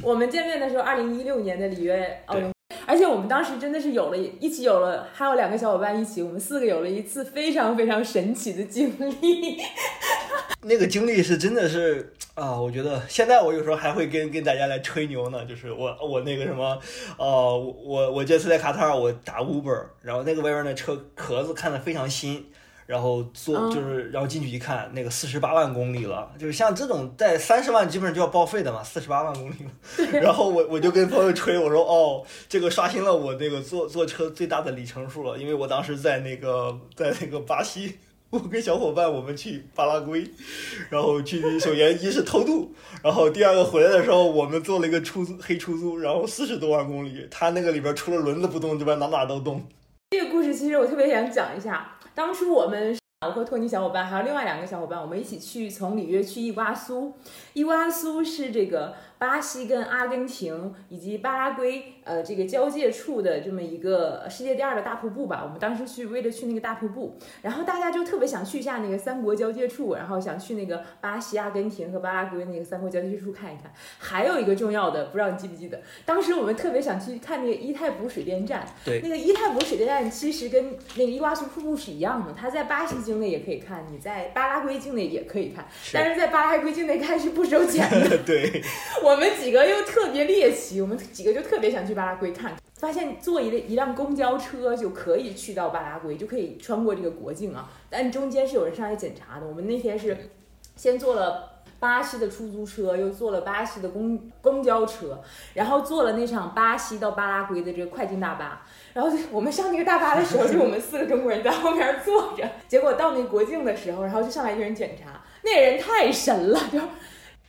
我们见面的时候，二零一六年的里约奥运，而且我们当时真的是有了一起有了，还有两个小伙伴一起，我们四个有了一次非常非常神奇的经历。那个经历是真的是啊，我觉得现在我有时候还会跟跟大家来吹牛呢，就是我我那个什么，呃，我我这次在卡塔尔我打 Uber，然后那个外边那车壳子看的非常新，然后坐就是然后进去一看，那个四十八万公里了，就是像这种在三十万基本上就要报废的嘛，四十八万公里了，然后我我就跟朋友吹，我说哦，这个刷新了我那个坐坐车最大的里程数了，因为我当时在那个在那个巴西。我跟小伙伴我们去巴拉圭，然后去首先一是偷渡，然后第二个回来的时候我们坐了一个出租黑出租，然后四十多万公里，它那个里边除了轮子不动这边哪哪都动。这个故事其实我特别想讲一下，当初我们我和托尼小伙伴还有另外两个小伙伴，我们一起去从里约去伊瓜苏。伊瓜苏是这个巴西跟阿根廷以及巴拉圭呃这个交界处的这么一个世界第二的大瀑布吧。我们当时去为了去那个大瀑布，然后大家就特别想去一下那个三国交界处，然后想去那个巴西、阿根廷和巴拉圭那个三国交界处看一看。还有一个重要的，不知道你记不记得，当时我们特别想去看那个伊泰普水电站。对，那个伊泰普水电站其实跟那个伊瓜苏瀑布是一样的，它在巴西境内也可以看，你在巴拉圭境内也可以看，但是在巴拉圭境内看是不收钱的。对，我们几个又特别猎奇，我们几个就特别想去巴拉圭看，发现坐一一辆公交车就可以去到巴拉圭，就可以穿过这个国境啊，但中间是有人上来检查的。我们那天是先坐了。巴西的出租车，又坐了巴西的公公交车，然后坐了那场巴西到巴拉圭的这个快进大巴。然后我们上那个大巴的时候，就我们四个中国人在后面坐着。结果到那国境的时候，然后就上来一个人检查，那人太神了，就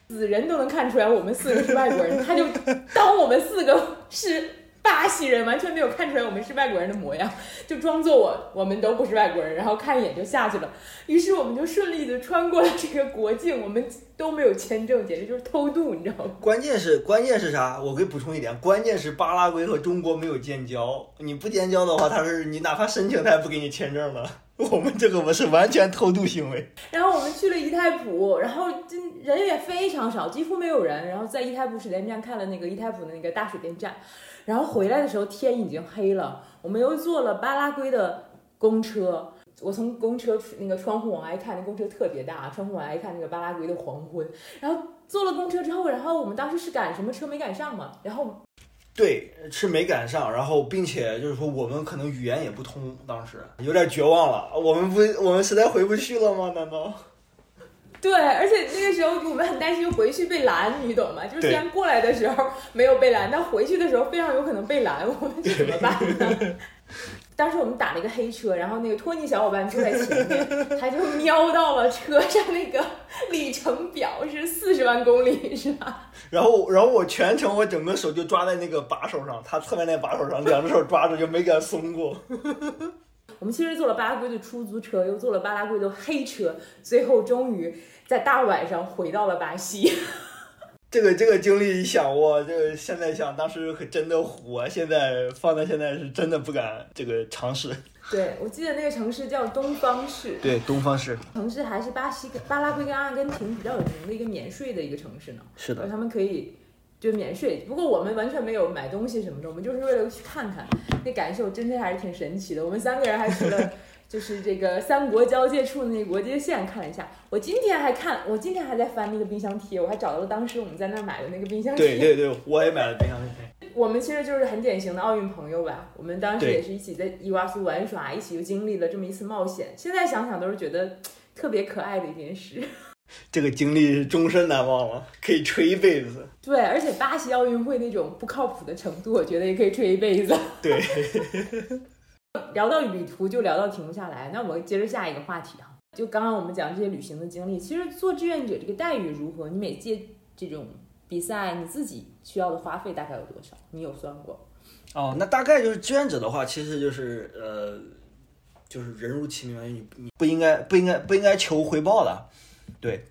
死人都能看出来我们四个是外国人，他就当我们四个是。巴西人完全没有看出来我们是外国人的模样，就装作我我们都不是外国人，然后看一眼就下去了。于是我们就顺利的穿过了这个国境，我们都没有签证，简直就是偷渡，你知道吗？关键是关键是啥？我给补充一点，关键是巴拉圭和中国没有建交，你不建交的话，他是你哪怕申请他也不给你签证的。我们这个我是完全偷渡行为。然后我们去了伊泰普，然后人也非常少，几乎没有人。然后在伊泰普水电站看了那个伊泰普的那个大水电站。然后回来的时候天已经黑了，我们又坐了巴拉圭的公车。我从公车那个窗户往外看，那公车特别大，窗户往外看那个巴拉圭的黄昏。然后坐了公车之后，然后我们当时是赶什么车没赶上嘛？然后对，是没赶上。然后并且就是说我们可能语言也不通，当时有点绝望了。我们不，我们实在回不去了吗？难道？对，而且那个时候我们很担心回去被拦，你懂吗？就是虽然过来的时候没有被拦，但回去的时候非常有可能被拦，我们怎么办呢？当时我们打了一个黑车，然后那个托尼小伙伴坐在前面，他就瞄到了车上那个里程表是四十万公里，是吧？然后，然后我全程我整个手就抓在那个把手上，他侧面那把手上，两只手抓着就没敢松过。我们其实坐了巴拉圭的出租车，又坐了巴拉圭的黑车，最后终于在大晚上回到了巴西。这个这个经历一想，我这个现在想，当时可真的虎啊！现在放在现在是真的不敢这个尝试。对，我记得那个城市叫东方市。对，东方市城市还是巴西跟巴拉圭跟阿根廷比较有名的一个免税的一个城市呢。是的，他们可以。就免税，不过我们完全没有买东西什么的，我们就是为了去看看，那感受真的还是挺神奇的。我们三个人还去了，就是这个三国交界处的那个国界线看了一下。我今天还看，我今天还在翻那个冰箱贴，我还找到了当时我们在那儿买的那个冰箱贴。对对对，我也买了冰箱贴。我们其实就是很典型的奥运朋友吧。我们当时也是一起在伊瓜苏玩耍，一起又经历了这么一次冒险。现在想想都是觉得特别可爱的一件事。这个经历是终身难忘了，可以吹一辈子。对，而且巴西奥运会那种不靠谱的程度，我觉得也可以吹一辈子。对，聊到旅途就聊到停不下来。那我们接着下一个话题哈，就刚刚我们讲这些旅行的经历，其实做志愿者这个待遇如何？你每届这种比赛，你自己需要的花费大概有多少？你有算过？哦，那大概就是志愿者的话，其实就是呃，就是人如其名，你你不应该不应该不应该求回报的。对，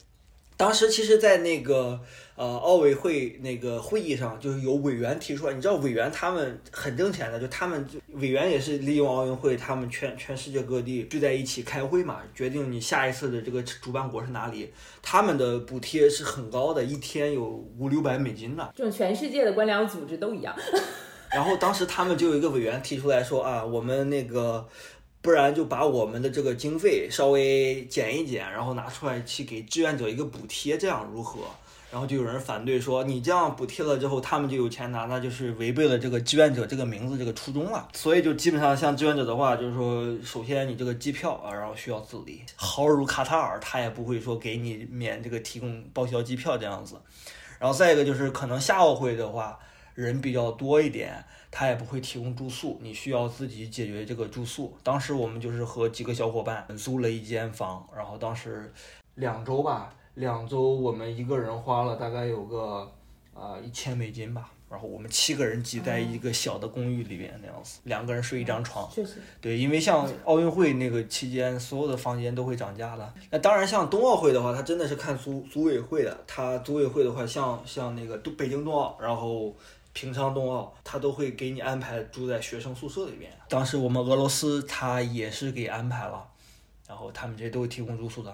当时其实，在那个呃奥委会那个会议上，就是有委员提出来，你知道委员他们很挣钱的，就他们委员也是利用奥运会，他们全全世界各地聚在一起开会嘛，决定你下一次的这个主办国是哪里，他们的补贴是很高的，一天有五六百美金呢。这种全世界的官僚组织都一样。然后当时他们就有一个委员提出来说啊，我们那个。不然就把我们的这个经费稍微减一减，然后拿出来去给志愿者一个补贴，这样如何？然后就有人反对说，你这样补贴了之后，他们就有钱拿，那就是违背了这个志愿者这个名字这个初衷了。所以就基本上像志愿者的话，就是说，首先你这个机票啊，然后需要自理，豪如卡塔尔，他也不会说给你免这个提供报销机票这样子。然后再一个就是可能夏奥会的话，人比较多一点。他也不会提供住宿，你需要自己解决这个住宿。当时我们就是和几个小伙伴租了一间房，然后当时两周吧，两周我们一个人花了大概有个呃一千美金吧，然后我们七个人挤在一个小的公寓里边那样子，两个人睡一张床。确实，对，因为像奥运会那个期间，所有的房间都会涨价的。那当然，像冬奥会的话，它真的是看组组委会的。它组委会的话，像像那个东北京冬奥，然后平昌冬奥，他都会给你安排住在学生宿舍里边。当时我们俄罗斯他也是给安排了，然后他们这些都会提供住宿的。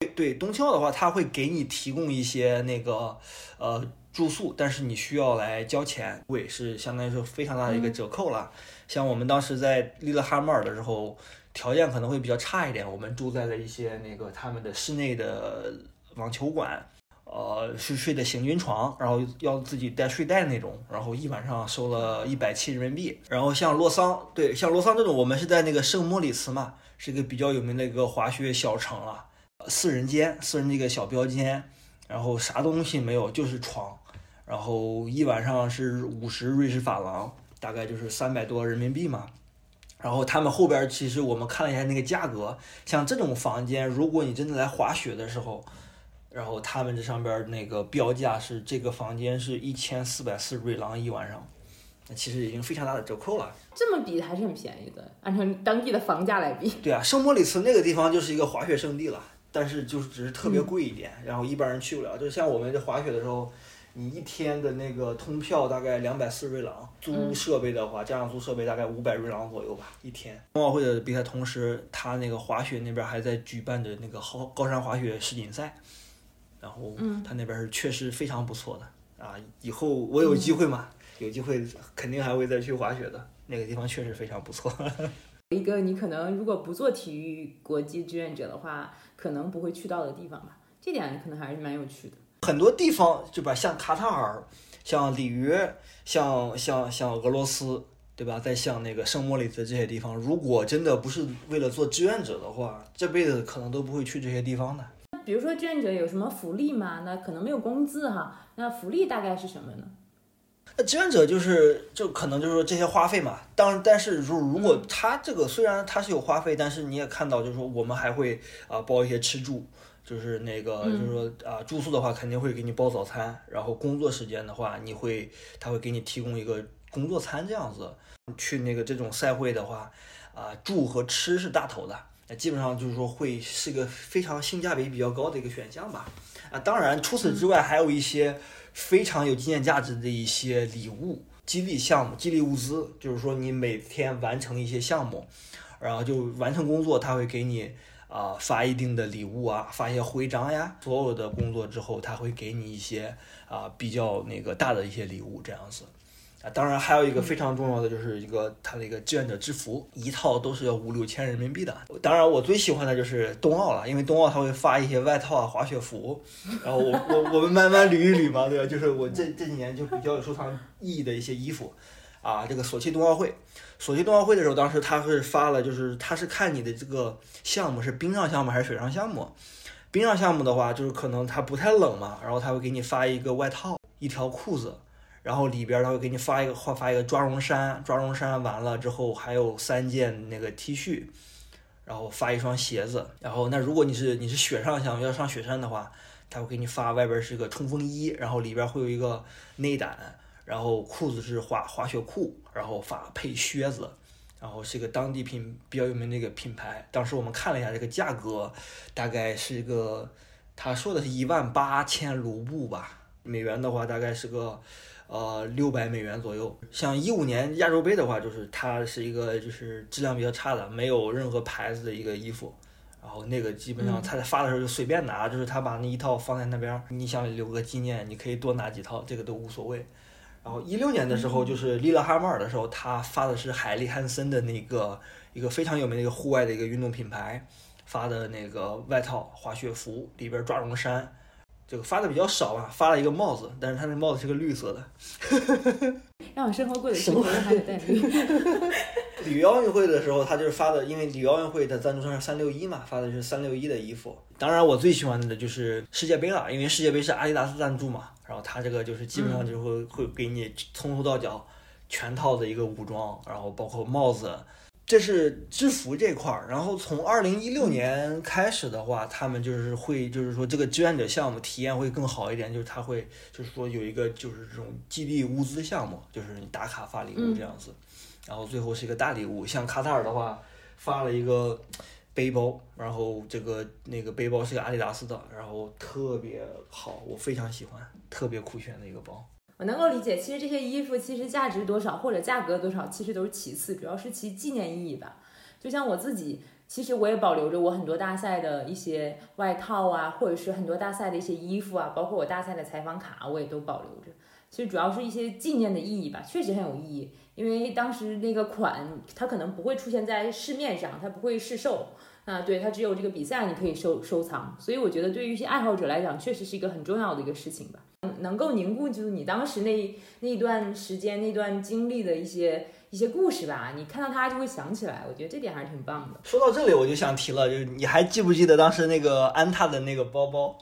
对对，冬青奥的话，它会给你提供一些那个呃。住宿，但是你需要来交钱，贵是相当于是非常大的一个折扣了。像我们当时在利勒哈默尔的时候，条件可能会比较差一点，我们住在了一些那个他们的室内的网球馆，呃，是睡的行军床，然后要自己带睡袋那种，然后一晚上收了一百七人民币。然后像洛桑，对，像洛桑这种，我们是在那个圣莫里茨嘛，是一个比较有名的一个滑雪小城了，四人间，四人那个小标间，然后啥东西没有，就是床。然后一晚上是五十瑞士法郎，大概就是三百多人民币嘛。然后他们后边其实我们看了一下那个价格，像这种房间，如果你真的来滑雪的时候，然后他们这上边那个标价是这个房间是一千四百四十瑞郎一晚上，那其实已经非常大的折扣了。这么比还是很便宜的，按照当地的房价来比。对啊，圣莫里茨那个地方就是一个滑雪圣地了，但是就是只是特别贵一点，然后一般人去不了。就像我们这滑雪的时候。你一天的那个通票大概两百四瑞郎，租设备的话，加上租设备大概五百瑞郎左右吧，一天。冬奥会的比赛同时，他那个滑雪那边还在举办着那个高高山滑雪世锦赛，然后他那边是确实非常不错的啊。以后我有机会嘛，有机会肯定还会再去滑雪的。那个地方确实非常不错。一个你可能如果不做体育国际志愿者的话，可能不会去到的地方吧，这点可能还是蛮有趣的。很多地方，对吧？像卡塔尔，像里约，像像像俄罗斯，对吧？再像那个圣莫里斯这些地方，如果真的不是为了做志愿者的话，这辈子可能都不会去这些地方的。比如说志愿者有什么福利吗？那可能没有工资哈。那福利大概是什么呢？那志愿者就是就可能就是说这些花费嘛。当但是如如果他这个虽然他是有花费，但是你也看到就是说我们还会啊包一些吃住。就是那个，就是说啊，住宿的话肯定会给你包早餐，然后工作时间的话，你会他会给你提供一个工作餐这样子。去那个这种赛会的话，啊，住和吃是大头的，那基本上就是说会是个非常性价比比较高的一个选项吧。啊，当然除此之外还有一些非常有纪念价值的一些礼物、激励项目、激励物资，就是说你每天完成一些项目，然后就完成工作，他会给你。啊，发一定的礼物啊，发一些徽章呀。所有的工作之后，他会给你一些啊比较那个大的一些礼物，这样子。啊，当然还有一个非常重要的，就是一个他的一个志愿者制服，一套都是要五六千人民币的。当然，我最喜欢的就是冬奥了，因为冬奥他会发一些外套啊、滑雪服，然后我我我们慢慢捋一捋嘛，对吧？就是我这这几年就比较有收藏意义的一些衣服。啊，这个索契冬奥会，索契冬奥会的时候，当时他是发了，就是他是看你的这个项目是冰上项目还是水上项目。冰上项目的话，就是可能它不太冷嘛，然后他会给你发一个外套、一条裤子，然后里边他会给你发一个发发一个抓绒衫，抓绒衫完了之后还有三件那个 T 恤，然后发一双鞋子。然后那如果你是你是雪上想要上雪山的话，他会给你发外边是个冲锋衣，然后里边会有一个内胆。然后裤子是滑滑雪裤，然后发配靴子，然后是一个当地品比较有名的一个品牌。当时我们看了一下这个价格，大概是一个，他说的是一万八千卢布吧，美元的话大概是个，呃六百美元左右。像一五年亚洲杯的话，就是它是一个就是质量比较差的，没有任何牌子的一个衣服，然后那个基本上他在发的时候就随便拿，就是他把那一套放在那边，你想留个纪念，你可以多拿几套，这个都无所谓。然后一六年的时候，就是利勒哈默尔的时候，他发的是海利汉森的那个一个非常有名的一个户外的一个运动品牌发的那个外套滑雪服，里边抓绒衫，这个发的比较少吧，发了一个帽子，但是他那帽子是个绿色的。让我生活过得幸福，还得戴绿。里约奥运会的时候，他就是发的，因为里约奥运会的赞助商是三六一嘛，发的是三六一的衣服。当然，我最喜欢的就是世界杯了，因为世界杯是阿迪达斯赞助嘛。然后他这个就是基本上就会会给你从头到脚全套的一个武装，然后包括帽子。这是制服这块儿，然后从二零一六年开始的话，他们就是会，就是说这个志愿者项目体验会更好一点，就是他会，就是说有一个就是这种激励物资项目，就是你打卡发礼物这样子，然后最后是一个大礼物，像卡塔尔的话发了一个背包，然后这个那个背包是个阿迪达斯的，然后特别好，我非常喜欢，特别酷炫的一个包。我能够理解，其实这些衣服其实价值多少或者价格多少，其实都是其次，主要是其纪念意义吧。就像我自己，其实我也保留着我很多大赛的一些外套啊，或者是很多大赛的一些衣服啊，包括我大赛的采访卡，我也都保留着。其实主要是一些纪念的意义吧，确实很有意义。因为当时那个款它可能不会出现在市面上，它不会试售啊，对，它只有这个比赛你可以收收藏。所以我觉得对于一些爱好者来讲，确实是一个很重要的一个事情吧。能够凝固住你当时那那一段时间、那段经历的一些一些故事吧，你看到它就会想起来，我觉得这点还是挺棒的。说到这里，我就想提了，就是你还记不记得当时那个安踏的那个包包，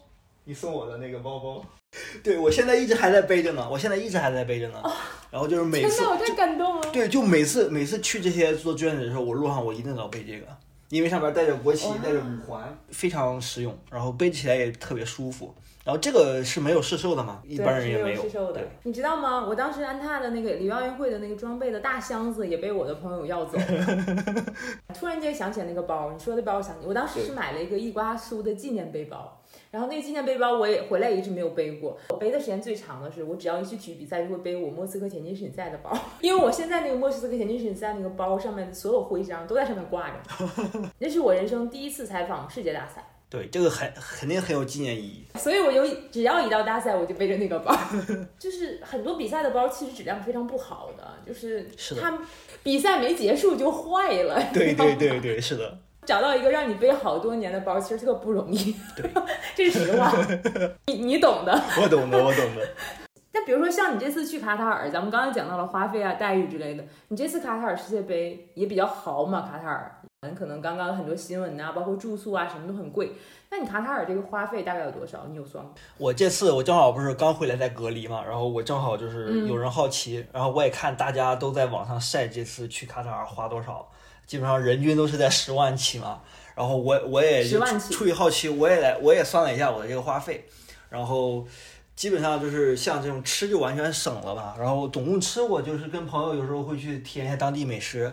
你送我的那个包包？对我现在一直还在背着呢，我现在一直还在背着呢。然后就是每次，真的，我太感动了。对，就每次每次去这些做志愿者的时候，我路上我一定要背这个，因为上面带着国旗，带着五环，非常实用，然后背起来也特别舒服。然后这个是没有试售的吗，一般人也没有。试售的，你知道吗？我当时安踏的那个里奥运会的那个装备的大箱子也被我的朋友要走了。突然间想起来那个包，你说的包，我想起我当时是买了一个伊瓜苏的纪念背包，然后那个纪念背包我也回来一直没有背过。我背的时间最长的是，我只要一去体育比赛就会背我莫斯科田径锦赛的包，因为我现在那个莫斯科田径锦赛那个包上面的所有徽章都在上面挂着。那是我人生第一次采访世界大赛。对，这个很肯定很有纪念意义，所以我就只要一到大赛，我就背着那个包。就是很多比赛的包其实质量非常不好的，就是它比赛没结束就坏了。对对对对，是的。找到一个让你背好多年的包，其实特不容易。对，这是实话，你你懂的。我懂的，我懂的。那比如说像你这次去卡塔尔，咱们刚刚讲到了花费啊、待遇之类的，你这次卡塔尔世界杯也比较豪嘛，卡塔尔。可能刚刚很多新闻啊，包括住宿啊，什么都很贵。那你卡塔尔这个花费大概有多少？你有算吗？我这次我正好不是刚回来在隔离嘛，然后我正好就是有人好奇，然后我也看大家都在网上晒这次去卡塔尔花多少，基本上人均都是在十万起嘛。然后我我也出于好奇，我也来我也算了一下我的这个花费，然后基本上就是像这种吃就完全省了吧。然后总共吃我就是跟朋友有时候会去体验一下当地美食。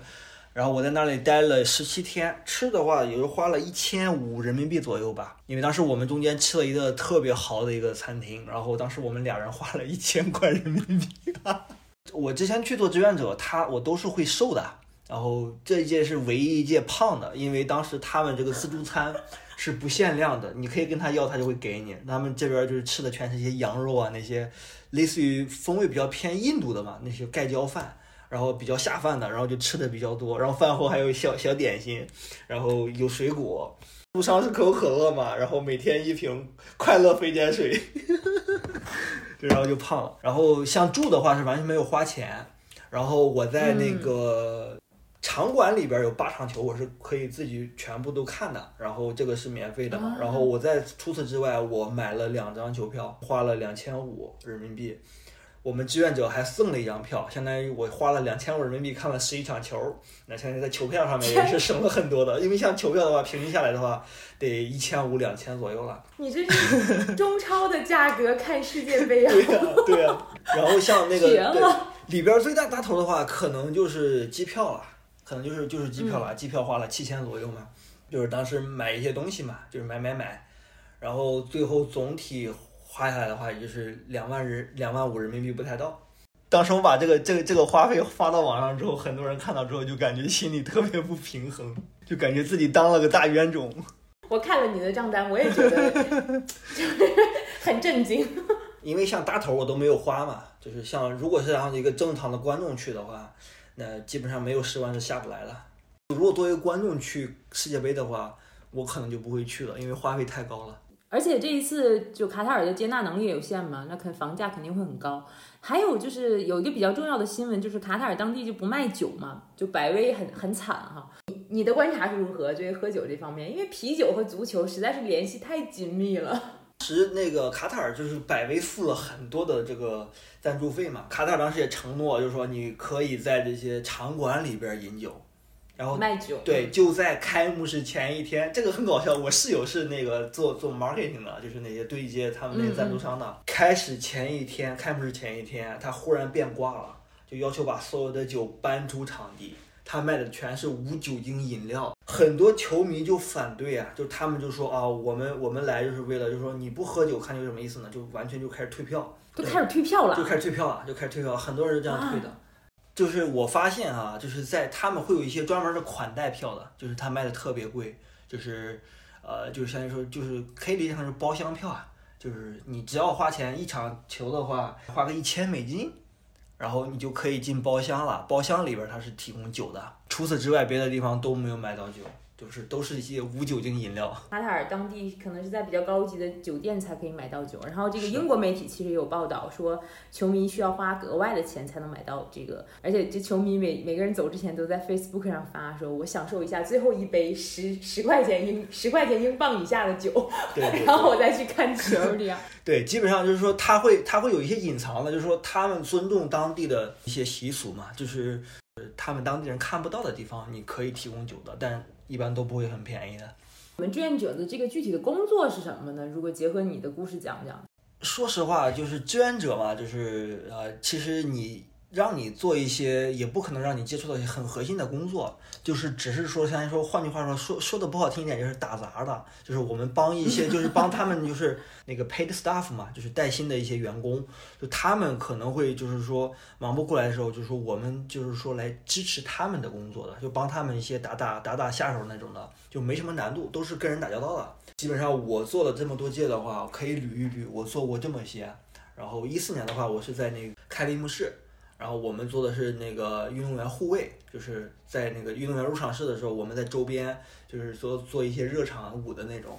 然后我在那里待了十七天，吃的话也就花了一千五人民币左右吧。因为当时我们中间吃了一个特别豪的一个餐厅，然后当时我们俩人花了 一千块人民币。我之前去做志愿者，他我都是会瘦的，然后这一届是唯一一届胖的，因为当时他们这个自助餐是不限量的，你可以跟他要，他就会给你。他们这边就是吃的全是一些羊肉啊，那些类似于风味比较偏印度的嘛，那些盖浇饭。然后比较下饭的，然后就吃的比较多，然后饭后还有小小点心，然后有水果，路上是可口可乐嘛，然后每天一瓶快乐飞尖水，对，然后就胖了。然后像住的话是完全没有花钱，然后我在那个场馆里边有八场球，我是可以自己全部都看的，然后这个是免费的嘛。然后我在除此之外，我买了两张球票，花了两千五人民币。我们志愿者还送了一张票，相当于我花了两千五人民币看了十一场球，那相当于在球票上面也是省了很多的。因为像球票的话，平均下来的话得一千五两千左右了。你这是中超的价格看世界杯啊？对呀，对呀。然后像那个 对里边最大大头的话，可能就是机票了，可能就是就是机票了，机票花了七千左右嘛，就是当时买一些东西嘛，就是买买买，然后最后总体。花下来的话，也就是两万人两万五人民币不太到。当时我把这个这个这个花费发到网上之后，很多人看到之后就感觉心里特别不平衡，就感觉自己当了个大冤种。我看了你的账单，我也觉得就是 很震惊。因为像大头我都没有花嘛，就是像如果是让一个正常的观众去的话，那基本上没有十万是下不来的。如果作为观众去世界杯的话，我可能就不会去了，因为花费太高了。而且这一次就卡塔尔的接纳能力也有限嘛，那肯房价肯定会很高。还有就是有一个比较重要的新闻，就是卡塔尔当地就不卖酒嘛，就百威很很惨哈。你你的观察是如何？对于喝酒这方面，因为啤酒和足球实在是联系太紧密了。时那个卡塔尔就是百威付了很多的这个赞助费嘛，卡塔尔当时也承诺，就是说你可以在这些场馆里边饮酒。然后卖酒，对，就在开幕式前一天，这个很搞笑。我室友是那个做做 marketing 的，就是那些对接他们那些赞助商的。开始前一天，开幕式前一天，他忽然变卦了，就要求把所有的酒搬出场地。他卖的全是无酒精饮料，很多球迷就反对啊，就他们就说啊，我们我们来就是为了，就是说你不喝酒看球什么意思呢？就完全就开始退票，都开始退票了，就开始退票了，就开始退票，很多人是这样退的。就是我发现啊，就是在他们会有一些专门的款待票的，就是他卖的特别贵，就是呃，就是相当于说，就是可以理解成是包厢票啊，就是你只要花钱一场球的话，花个一千美金，然后你就可以进包厢了，包厢里边它是提供酒的，除此之外别的地方都没有买到酒。就是都是一些无酒精饮料。卡塔尔当地可能是在比较高级的酒店才可以买到酒，然后这个英国媒体其实有报道说，球迷需要花额外的钱才能买到这个，而且这球迷每每个人走之前都在 Facebook 上发说，我享受一下最后一杯十十块钱英十块钱英镑以下的酒，对，然后我再去看球这样。对，基本上就是说他会他会有一些隐藏的，就是说他们尊重当地的一些习俗嘛，就是他们当地人看不到的地方，你可以提供酒的，但。一般都不会很便宜的。我们志愿者的这个具体的工作是什么呢？如果结合你的故事讲讲。说实话，就是志愿者嘛，就是呃，其实你。让你做一些，也不可能让你接触到一些很核心的工作，就是只是说，相当于说，换句话说，说说的不好听一点，就是打杂的，就是我们帮一些，就是帮他们，就是那个 paid staff 嘛，就是带薪的一些员工，就他们可能会就是说忙不过来的时候，就是说我们就是说来支持他们的工作的，就帮他们一些打打打打下手那种的，就没什么难度，都是跟人打交道的。基本上我做了这么多届的话，可以捋一捋，我做过这么些。然后一四年的话，我是在那个开闭幕式。然后我们做的是那个运动员护卫，就是在那个运动员入场式的时候，我们在周边就是说做一些热场舞的那种。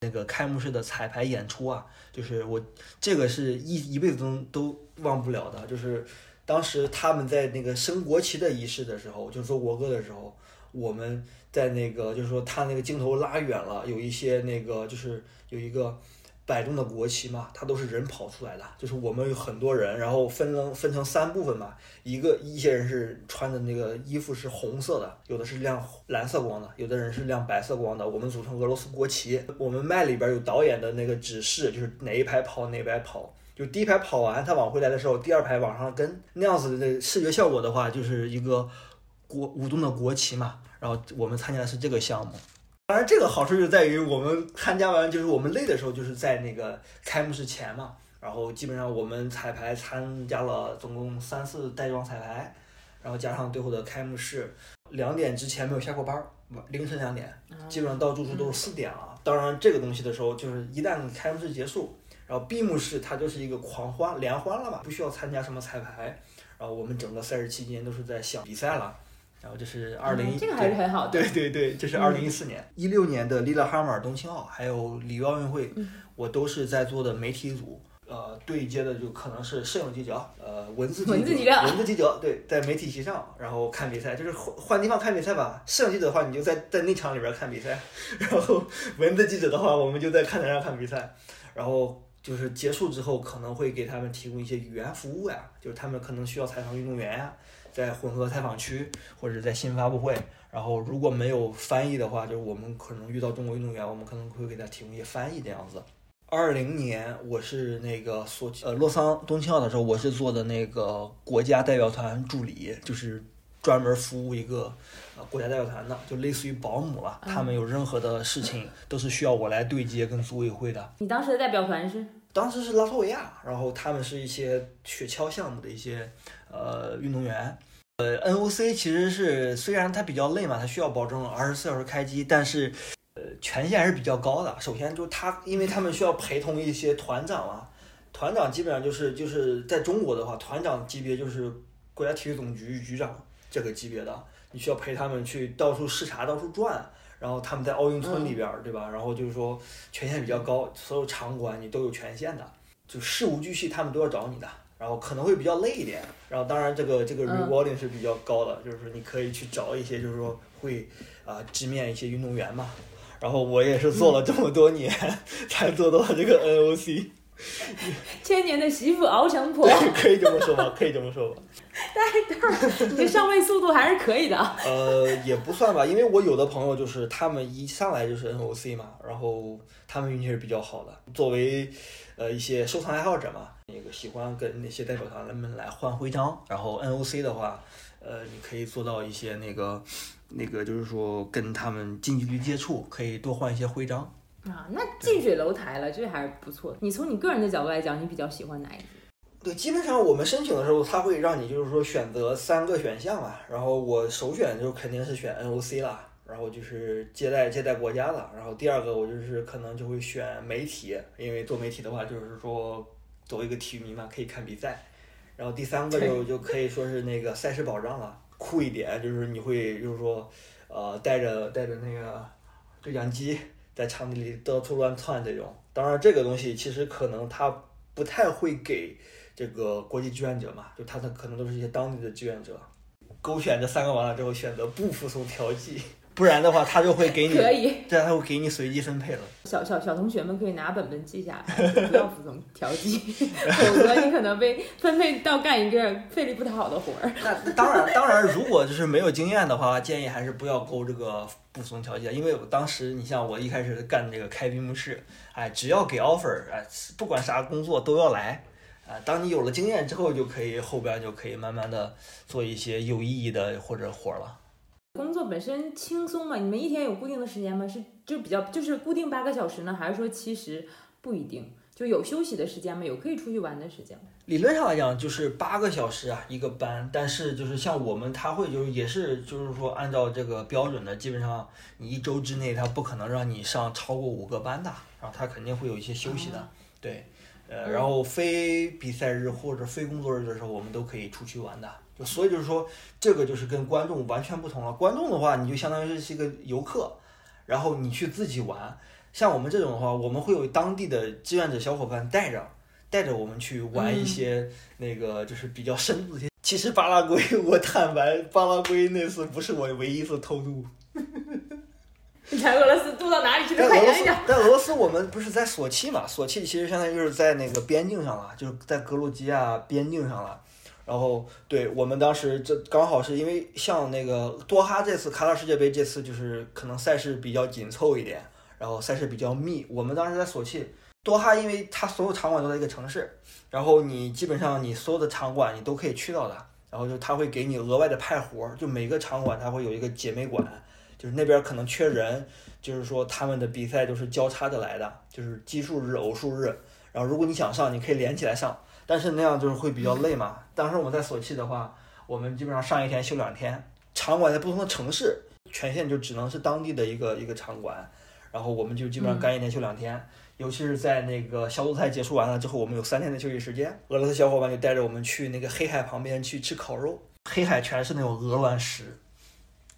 那个开幕式的彩排演出啊，就是我这个是一一辈子都都忘不了的。就是当时他们在那个升国旗的仪式的时候，就做国歌的时候，我们在那个就是说他那个镜头拉远了，有一些那个就是有一个。摆动的国旗嘛，它都是人跑出来的，就是我们有很多人，然后分成分成三部分嘛，一个一些人是穿的那个衣服是红色的，有的是亮蓝色光的，有的人是亮白色光的，我们组成俄罗斯国旗。我们麦里边有导演的那个指示，就是哪一排跑哪一排跑，就第一排跑完他往回来的时候，第二排往上跟，那样子的视觉效果的话，就是一个国舞动的国旗嘛。然后我们参加的是这个项目。当然，这个好处就在于我们参加完，就是我们累的时候，就是在那个开幕式前嘛。然后基本上我们彩排参加了总共三次带妆彩排，然后加上最后的开幕式，两点之前没有下过班，凌晨两点，基本上到住处都是四点了。当然，这个东西的时候，就是一旦开幕式结束，然后闭幕式它就是一个狂欢联欢了嘛，不需要参加什么彩排。然后我们整个赛事期间都是在想比赛了。然后这是二零，这个还是很好的。对对对，这是二零一四年、一六年的利勒哈默尔冬青奥，还有里约奥运会，我都是在做的媒体组。呃，对接的就可能是摄影记者，呃，文字文字记者，文字记者，对，在媒体席上，然后看比赛，就是换换地方看比赛吧。摄影记者的话，你就在在内场里边看比赛，然后文字记者的话，我们就在看台上看比赛。然后就是结束之后，可能会给他们提供一些语言服务呀，就是他们可能需要采访运动员呀。在混合采访区或者在新闻发布会，然后如果没有翻译的话，就是我们可能遇到中国运动员，我们可能会给他提供一些翻译这样子。二零年我是那个索呃洛桑冬青奥的时候，我是做的那个国家代表团助理，就是专门服务一个呃国家代表团的，就类似于保姆了。他们有任何的事情都是需要我来对接跟组委会的。你当时的代表团是？当时是拉脱维亚，然后他们是一些雪橇项目的一些呃运动员。呃，NOC 其实是虽然它比较累嘛，它需要保证二十四小时开机，但是呃权限还是比较高的。首先就是他，因为他们需要陪同一些团长啊，团长基本上就是就是在中国的话，团长级别就是国家体育总局局长这个级别的，你需要陪他们去到处视察、到处转，然后他们在奥运村里边儿，对吧？然后就是说权限比较高，所有场馆你都有权限的，就事无巨细他们都要找你的。然后可能会比较累一点，然后当然这个这个 rewarding 是比较高的，就是说你可以去找一些就是说会啊直面一些运动员嘛。然后我也是做了这么多年 才做到这个 NOC。千年的媳妇熬成婆。可以这么说吧，可以这么说吧。带队儿，你这上位速度还是可以的。呃，也不算吧，因为我有的朋友就是他们一上来就是 NOC 嘛，然后他们运气是比较好的。作为呃一些收藏爱好者嘛，那个喜欢跟那些代表团们来换徽章，然后 NOC 的话，呃，你可以做到一些那个那个就是说跟他们近距离接触，可以多换一些徽章。啊，那近水楼台了，这还是不错。你从你个人的角度来讲，你比较喜欢哪一支？对，基本上我们申请的时候，他会让你就是说选择三个选项嘛，然后我首选就肯定是选 NOC 啦，然后就是接待接待国家的，然后第二个我就是可能就会选媒体，因为做媒体的话就是说作为一个体育迷嘛，可以看比赛，然后第三个就就可以说是那个赛事保障了，酷一点就是你会就是说呃带着带着那个对讲机在场地里到处乱窜这种，当然这个东西其实可能他不太会给。这个国际志愿者嘛，就他的可能都是一些当地的志愿者，勾选这三个完了之后，选择不服从调剂，不然的话他就会给你，可以，这样他会给你随机分配了。小小小同学们可以拿本本记下来，不要服从调剂，否则你可能被分配到干一个费力不讨好的活儿。那当然，当然，如果就是没有经验的话，建议还是不要勾这个不服从调剂，因为我当时你像我一开始干这个开闭幕式，哎，只要给 offer，哎，不管啥工作都要来。啊，当你有了经验之后，就可以后边就可以慢慢的做一些有意义的或者活了。工作本身轻松嘛？你们一天有固定的时间吗？是就比较就是固定八个小时呢，还是说其实不一定？就有休息的时间吗？有可以出去玩的时间吗？理论上来讲就是八个小时啊一个班，但是就是像我们他会就是也是就是说按照这个标准的，基本上你一周之内他不可能让你上超过五个班的，然后他肯定会有一些休息的，对。呃，然后非比赛日或者非工作日的时候，我们都可以出去玩的。就所以就是说，这个就是跟观众完全不同了。观众的话，你就相当于是一个游客，然后你去自己玩。像我们这种的话，我们会有当地的志愿者小伙伴带着，带着我们去玩一些那个就是比较深度的。其实巴拉圭，我坦白，巴拉圭那次不是我唯一一次偷渡。你在俄罗斯渡到哪里去？快讲讲。在俄罗斯，我们不是在索契嘛？索契其实相当于就是在那个边境上了，就是在格鲁吉亚边境上了。然后，对我们当时这刚好是因为像那个多哈这次卡塔世界杯这次就是可能赛事比较紧凑一点，然后赛事比较密。我们当时在索契，多哈因为它所有场馆都在一个城市，然后你基本上你所有的场馆你都可以去到的。然后就他会给你额外的派活，就每个场馆它会有一个姐妹馆。就是那边可能缺人，就是说他们的比赛都是交叉着来的，就是奇数日、偶数日。然后如果你想上，你可以连起来上，但是那样就是会比较累嘛。当时我们在索契的话，我们基本上上一天休两天，场馆在不同的城市，权限就只能是当地的一个一个场馆。然后我们就基本上干一天休两天，尤其是在那个小组赛结束完了之后，我们有三天的休息时间。俄罗斯小伙伴就带着我们去那个黑海旁边去吃烤肉，黑海全是那种鹅卵石。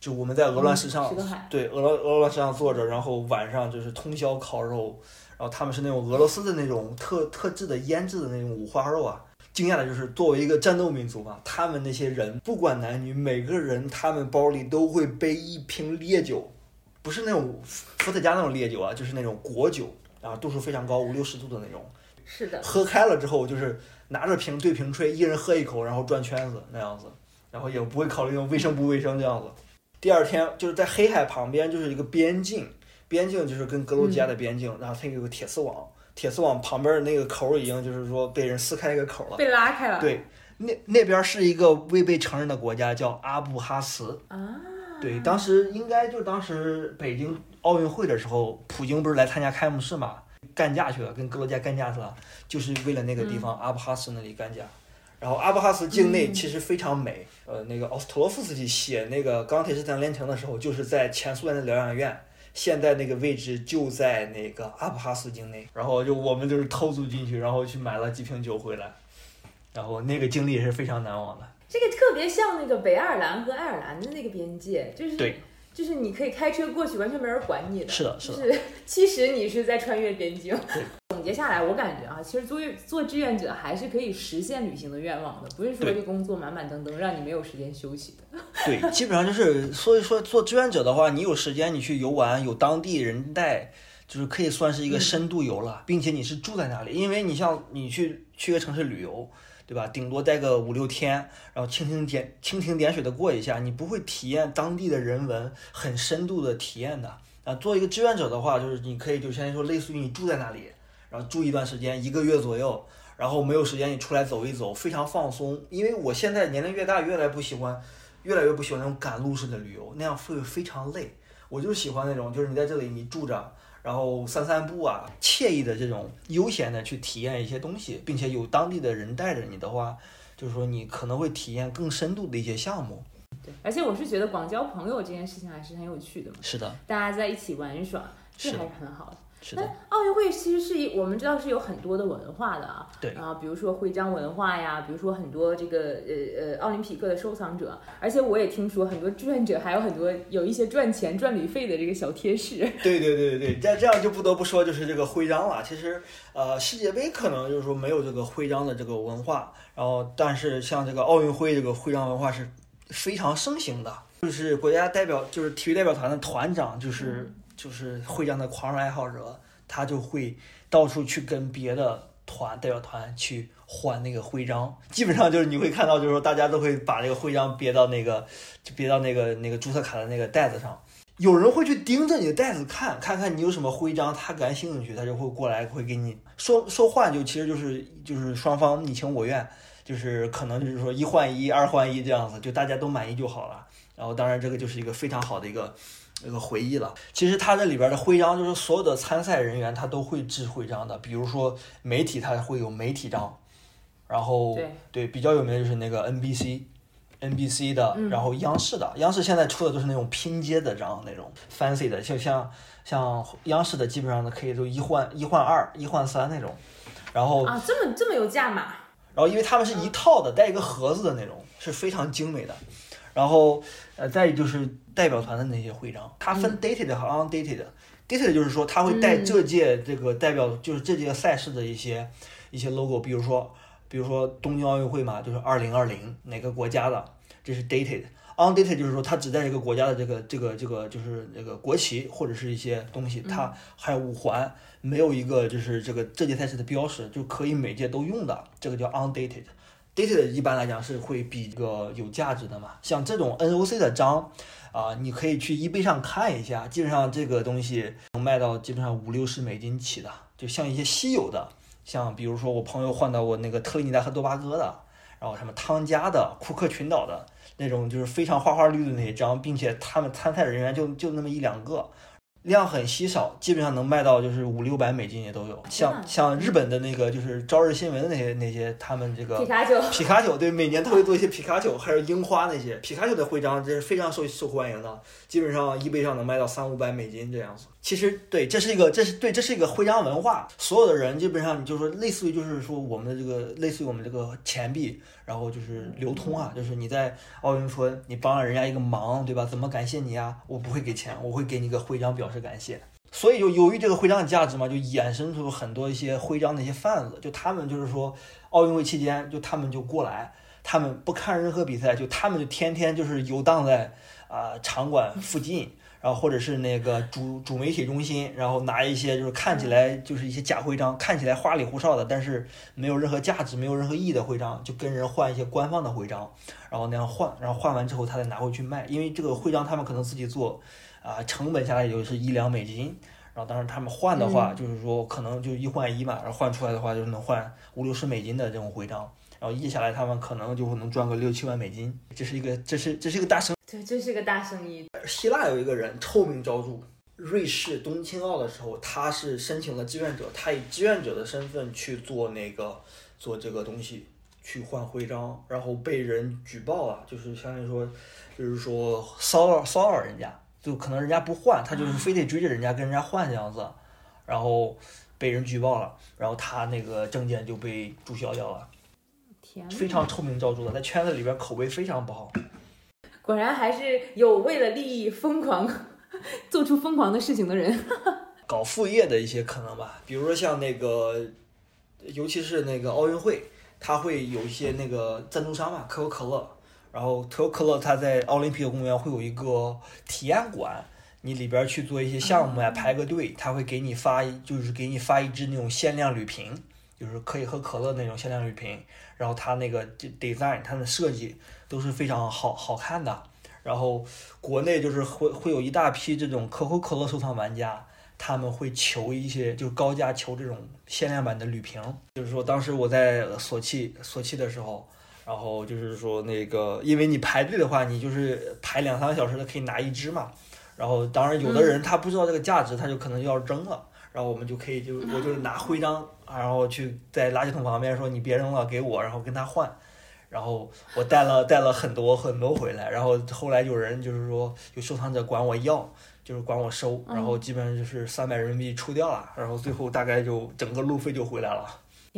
就我们在鹅卵石上，对鹅卵鹅卵石上坐着，然后晚上就是通宵烤肉，然后他们是那种俄罗斯的那种特特制的腌制的那种五花肉啊。惊讶的就是作为一个战斗民族嘛，他们那些人不管男女，每个人他们包里都会背一瓶烈酒，不是那种伏特加那种烈酒啊，就是那种果酒，然后度数非常高，五六十度的那种。是的。喝开了之后，就是拿着瓶对瓶吹，一人喝一口，然后转圈子那样子，然后也不会考虑用卫生不卫生这样子。第二天就是在黑海旁边，就是一个边境，边境就是跟格鲁吉亚的边境，然后它有个铁丝网，铁丝网旁边的那个口已经就是说被人撕开一个口了，被拉开了。对，那那边是一个未被承认的国家，叫阿布哈茨。啊。对，当时应该就当时北京奥运会的时候，普京不是来参加开幕式嘛，干架去了，跟格鲁吉亚干架去了，就是为了那个地方阿布哈斯那里干架。然后阿布哈斯境内其实非常美，呃，那个奥斯特洛夫斯基写那个《钢铁是怎样炼成》的时候，就是在前苏联的疗养院，现在那个位置就在那个阿布哈斯境内。然后就我们就是偷渡进去，然后去买了几瓶酒回来，然后那个经历也是非常难忘的。这个特别像那个北爱尔兰和爱尔兰的那个边界，就是对，就是你可以开车过去，完全没人管你的。是的，是的。就是 其实你是在穿越边境。总结下来，我感觉啊，其实做做志愿者还是可以实现旅行的愿望的，不是说这工作满满登登，让你没有时间休息的。对，基本上就是，所以说做志愿者的话，你有时间你去游玩，有当地人带，就是可以算是一个深度游了，并且你是住在那里，因为你像你去去个城市旅游，对吧？顶多待个五六天，然后蜻蜓点蜻蜓点水的过一下，你不会体验当地的人文很深度的体验的。啊，做一个志愿者的话，就是你可以就相当于说，类似于你住在那里，然后住一段时间，一个月左右，然后没有时间你出来走一走，非常放松。因为我现在年龄越大，越来不喜欢，越来越不喜欢那种赶路式的旅游，那样会非常累。我就喜欢那种，就是你在这里你住着，然后散散步啊，惬意的这种悠闲的去体验一些东西，并且有当地的人带着你的话，就是说你可能会体验更深度的一些项目。对，而且我是觉得广交朋友这件事情还是很有趣的嘛，是的，大家在一起玩耍，这还是很好的。是的，奥运会其实是一，我们知道是有很多的文化的啊，对啊，比如说徽章文化呀，比如说很多这个呃呃奥林匹克的收藏者，而且我也听说很多志愿者还有很多有一些赚钱赚旅费的这个小贴士。对 对对对对，这这样就不得不说就是这个徽章了。其实，呃，世界杯可能就是说没有这个徽章的这个文化，然后但是像这个奥运会这个徽章文化是非常盛行的。就是国家代表，就是体育代表团的团长，就是就是徽章的狂热爱好者，他就会到处去跟别的团代表团去换那个徽章。基本上就是你会看到，就是说大家都会把这个徽章别到那个，就别到那个那个注册卡的那个袋子上。有人会去盯着你的袋子看，看看你有什么徽章，他感兴趣，他就会过来，会给你说说换，就其实就是就是双方你情我愿，就是可能就是说一换一，二换一这样子，就大家都满意就好了。然后当然这个就是一个非常好的一个一个回忆了。其实它这里边的徽章，就是所有的参赛人员他都会制徽章的，比如说媒体他会有媒体章，然后对比较有名的就是那个 NBC。NBC 的，嗯然后央视的，央视现在出的都是那种拼接的章，那种 fancy 的，就像像央视的，基本上呢可以都一换一换二，一换三那种。然后，啊，这么这么有价码，然后因为他们是一套的，带一个盒子的那种，是非常精美的。然后，呃，再就是代表团的那些徽章，它分 dated 和 undated。dated 就是说它会带嗯这届这个代表，就是这届赛事的一些一些 logo，比如说比如说东京奥运会嘛，就是二零二零哪个国家的，这是 dated。undated 就是说它只带这个国家的这个这个这个就是那个国旗或者是一些东西，它还有五环，没有一个就是这个这届赛事的标识，就可以每届都用的，这个叫 undated。Dated 一般来讲是会比这个有价值的嘛，像这种 NOC 的章，啊、你可以去 eBay 上看一下，基本上这个东西能卖到基本上五六十美金起的，就像一些稀有的，像比如说我朋友换到我那个特立尼达和多巴哥的，然后什么汤加的、库克群岛的那种，就是非常花花绿绿的那些章，并且他们参赛人员就就那么一两个。量很稀少，基本上能卖到就是五六百美金也都有。像像日本的那个就是朝日新闻的那些那些，他们这个皮卡丘，皮卡丘对，每年都会做一些皮卡丘，还有樱花那些皮卡丘的徽章，这是非常受受欢迎的，基本上一杯上能卖到三五百美金这样子。其实对，这是一个，这是对，这是一个徽章文化，所有的人基本上你就说类似于就是说我们的这个类似于我们这个钱币，然后就是流通啊，就是你在奥运村你帮了人家一个忙，对吧？怎么感谢你啊？我不会给钱，我会给你个徽章表示感谢。所以就由于这个徽章的价值嘛，就衍生出很多一些徽章的一些贩子，就他们就是说奥运会期间，就他们就过来，他们不看任何比赛，就他们就天天就是游荡在啊、场馆附近，然后或者是那个主主媒体中心，然后拿一些就是看起来就是一些假徽章，看起来花里胡哨的，但是没有任何价值、没有任何意义的徽章，就跟人换一些官方的徽章，然后那样换，然后换完之后他再拿回去卖，因为这个徽章他们可能自己做，啊、成本下来也就是一两美金。然后当时他们换的话，就是说可能就一换一嘛，然后换出来的话就是能换五六十美金的这种徽章，然后一下来他们可能就能赚个六七万美金，这是一个这是这是一个大生对，这是个大生意。希腊有一个人臭名昭著，瑞士东青奥的时候，他是申请了志愿者，他以志愿者的身份去做那个做这个东西，去换徽章，然后被人举报了，就是相当于说，就是说骚扰骚扰人家，就可能人家不换，他就是非得追着人家跟人家换这样子，然后被人举报了，然后他那个证件就被注销掉了，天哪，非常臭名昭著的，在圈子里边口碑非常不好。果然还是有为了利益疯狂做出疯狂的事情的人。搞副业的一些可能吧，比如说像那个，尤其是那个奥运会，它会有一些那个赞助商嘛，可口可乐，然后可口可乐它在奥林匹克公园会有一个体验馆，你里边去做一些项目呀，排个队，他会给你发一，就是给你发一支那种限量铝瓶，就是可以喝可乐那种限量铝瓶，然后他那个 design 它的设计都是非常好好看的。然后国内就是会会有一大批这种可口可乐收藏玩家，他们会求一些就高价求这种限量版的铝瓶。就是说当时我在索契索契的时候，然后就是说那个因为你排队的话，你就是排两三个小时的可以拿一支嘛。然后当然有的人他不知道这个价值，他就可能要扔了。然后我们就可以就我就拿徽章，然后去在垃圾桶旁边说你别扔了，给我，然后跟他换。然后我带了带了很多很多回来，然后后来有人就是说有收藏者管我要，就是管我收，然后基本上就是三百人民币出掉了，然后最后大概就整个路费就回来了。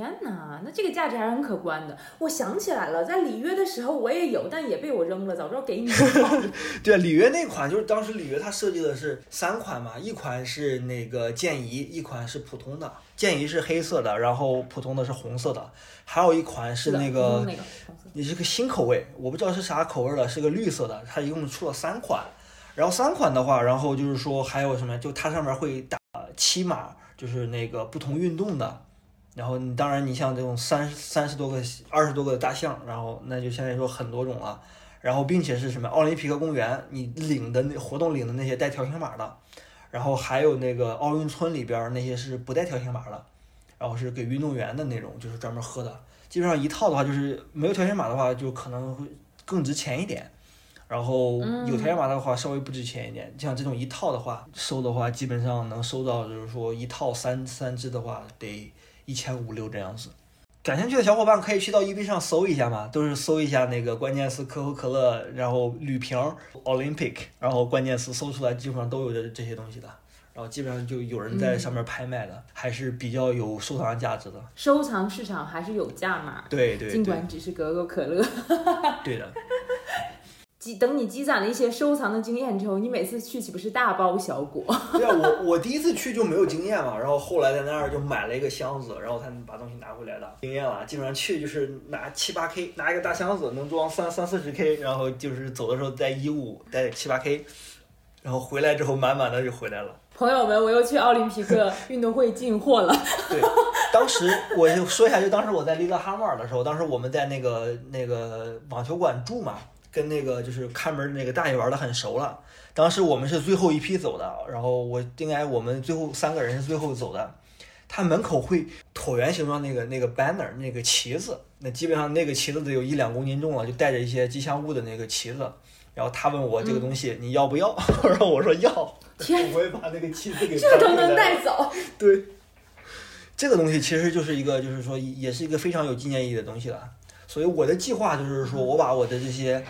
天哪，那这个价值还是很可观的。我想起来了，在里约的时候我也有，但也被我扔了，早知道给你。对，里约那款就是当时里约它设计的是三款嘛，一款是那个剑仪，一款是普通的，剑仪是黑色的，然后普通的是红色的，还有一款是那个，也是个新口味，我不知道是啥口味的，是个绿色的，它一共出了三款，然后三款的话，然后就是说还有什么，就它上面会打七码，就是那个不同运动的。然后你当然，你像这种三三十多个、二十多个大象，然后那就相当于说很多种了。然后并且是什么奥林匹克公园，你领的那活动领的那些带条形码的，然后还有那个奥运村里边那些是不带条形码的，然后是给运动员的那种，就是专门喝的。基本上一套的话，就是没有条形码的话，就可能会更值钱一点。然后有条形码的话，稍微不值钱一点。像这种一套的话，收的话基本上能收到，就是说一套三三只的话得。一千五六这样子，感兴趣的小伙伴可以去到 eBay 上搜一下嘛，都是搜一下那个关键词可口可乐，然后铝瓶 Olympic，然后关键词搜出来基本上都有这这些东西的，然后基本上就有人在上面拍卖的，还是比较有收藏价值的。收藏市场还是有价码，对对，尽管只是可口可乐。对的。积等你积攒了一些收藏的经验之后，你每次去岂不是大包小裹？对啊，我我第一次去就没有经验嘛，然后后来在那儿就买了一个箱子，然后才能把东西拿回来的。经验了，基本上去就是拿七八 K，拿一个大箱子能装三三四十 K，然后就是走的时候带衣物带七八 K，然后回来之后满满的就回来了。朋友们，我又去奥林匹克 运动会进货了。对，当时我就说一下，就当时我在利勒哈默尔的时候，当时我们在那个那个网球馆住嘛。跟那个就是看门那个大爷玩的很熟了，当时我们是最后一批走的，然后我应该我们最后三个人是最后走的，他门口会椭圆形状那个那个 banner 那个旗子，那基本上那个旗子得有一两公斤重了，就带着一些吉祥物的那个旗子，然后他问我这个东西你要不要，然后我说要，天，我也把那个旗子给这都能带走，对，这个东西其实就是一个就是说也是一个非常有纪念意义的东西了。所以我的计划就是说，我把我的这些，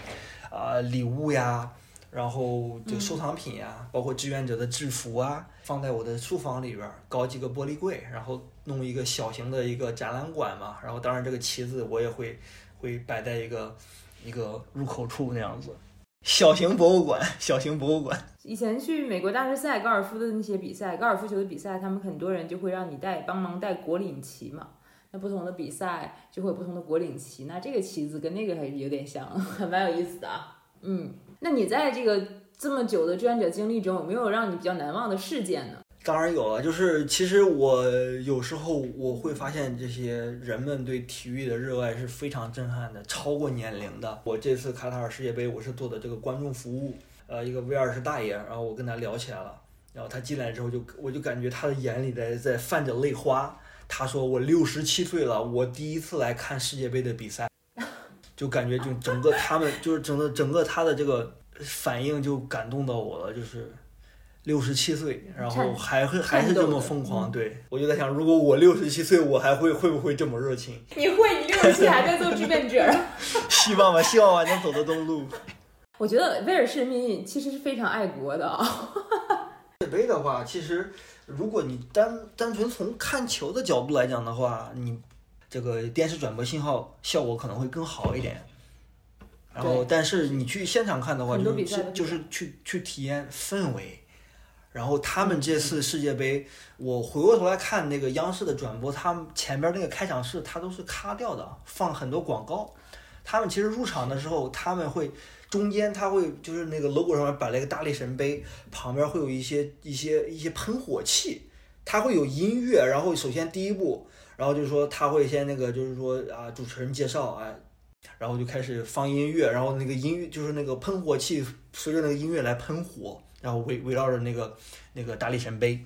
啊礼物呀，然后就收藏品呀，包括志愿者的制服啊，放在我的书房里边，搞几个玻璃柜，然后弄一个小型的一个展览馆嘛。然后当然这个旗子我也会会摆在一个一个入口处那样子，小型博物馆，小型博物馆。以前去美国大师赛高尔夫的那些比赛，高尔夫球的比赛，他们很多人就会让你带帮忙带国领旗嘛。那不同的比赛就会有不同的国领旗，那这个旗子跟那个还是有点像，还蛮有意思的啊。嗯，那你在这个这么久的志愿者经历中，有没有让你比较难忘的事件呢？当然有了，就是其实我有时候我会发现这些人们对体育的热爱是非常震撼的，超过年龄的。我这次卡塔尔世界杯，我是做的这个观众服务，呃，一个 V 二十大爷，然后我跟他聊起来了，然后他进来之后就我就感觉他的眼里在在泛着泪花。他说：“我六十七岁了，我第一次来看世界杯的比赛，就感觉就整个他们就是整个整个他的这个反应就感动到我了，就是六十七岁，然后还会还是这么疯狂。对我就在想，如果我六十七岁，我还会会不会这么热情？你会，你六十七还在做志愿者？希望吧，希望吧，能走得动路。我觉得威尔士人民其实是非常爱国的啊。杯的话，其实。”如果你单单纯从看球的角度来讲的话，你这个电视转播信号效果可能会更好一点。然后，但是你去现场看的话，就是就是去去体验氛围。然后他们这次世界杯，我回过头来看那个央视的转播，他们前边那个开场式，它都是卡掉的，放很多广告。他们其实入场的时候，他们会。中间它会就是那个 logo 上面摆了一个大力神杯，旁边会有一些一些一些喷火器，它会有音乐，然后首先第一步，然后就是说他会先那个就是说啊，主持人介绍啊，然后就开始放音乐，然后那个音乐就是那个喷火器随着那个音乐来喷火，然后围围绕着那个那个大力神杯。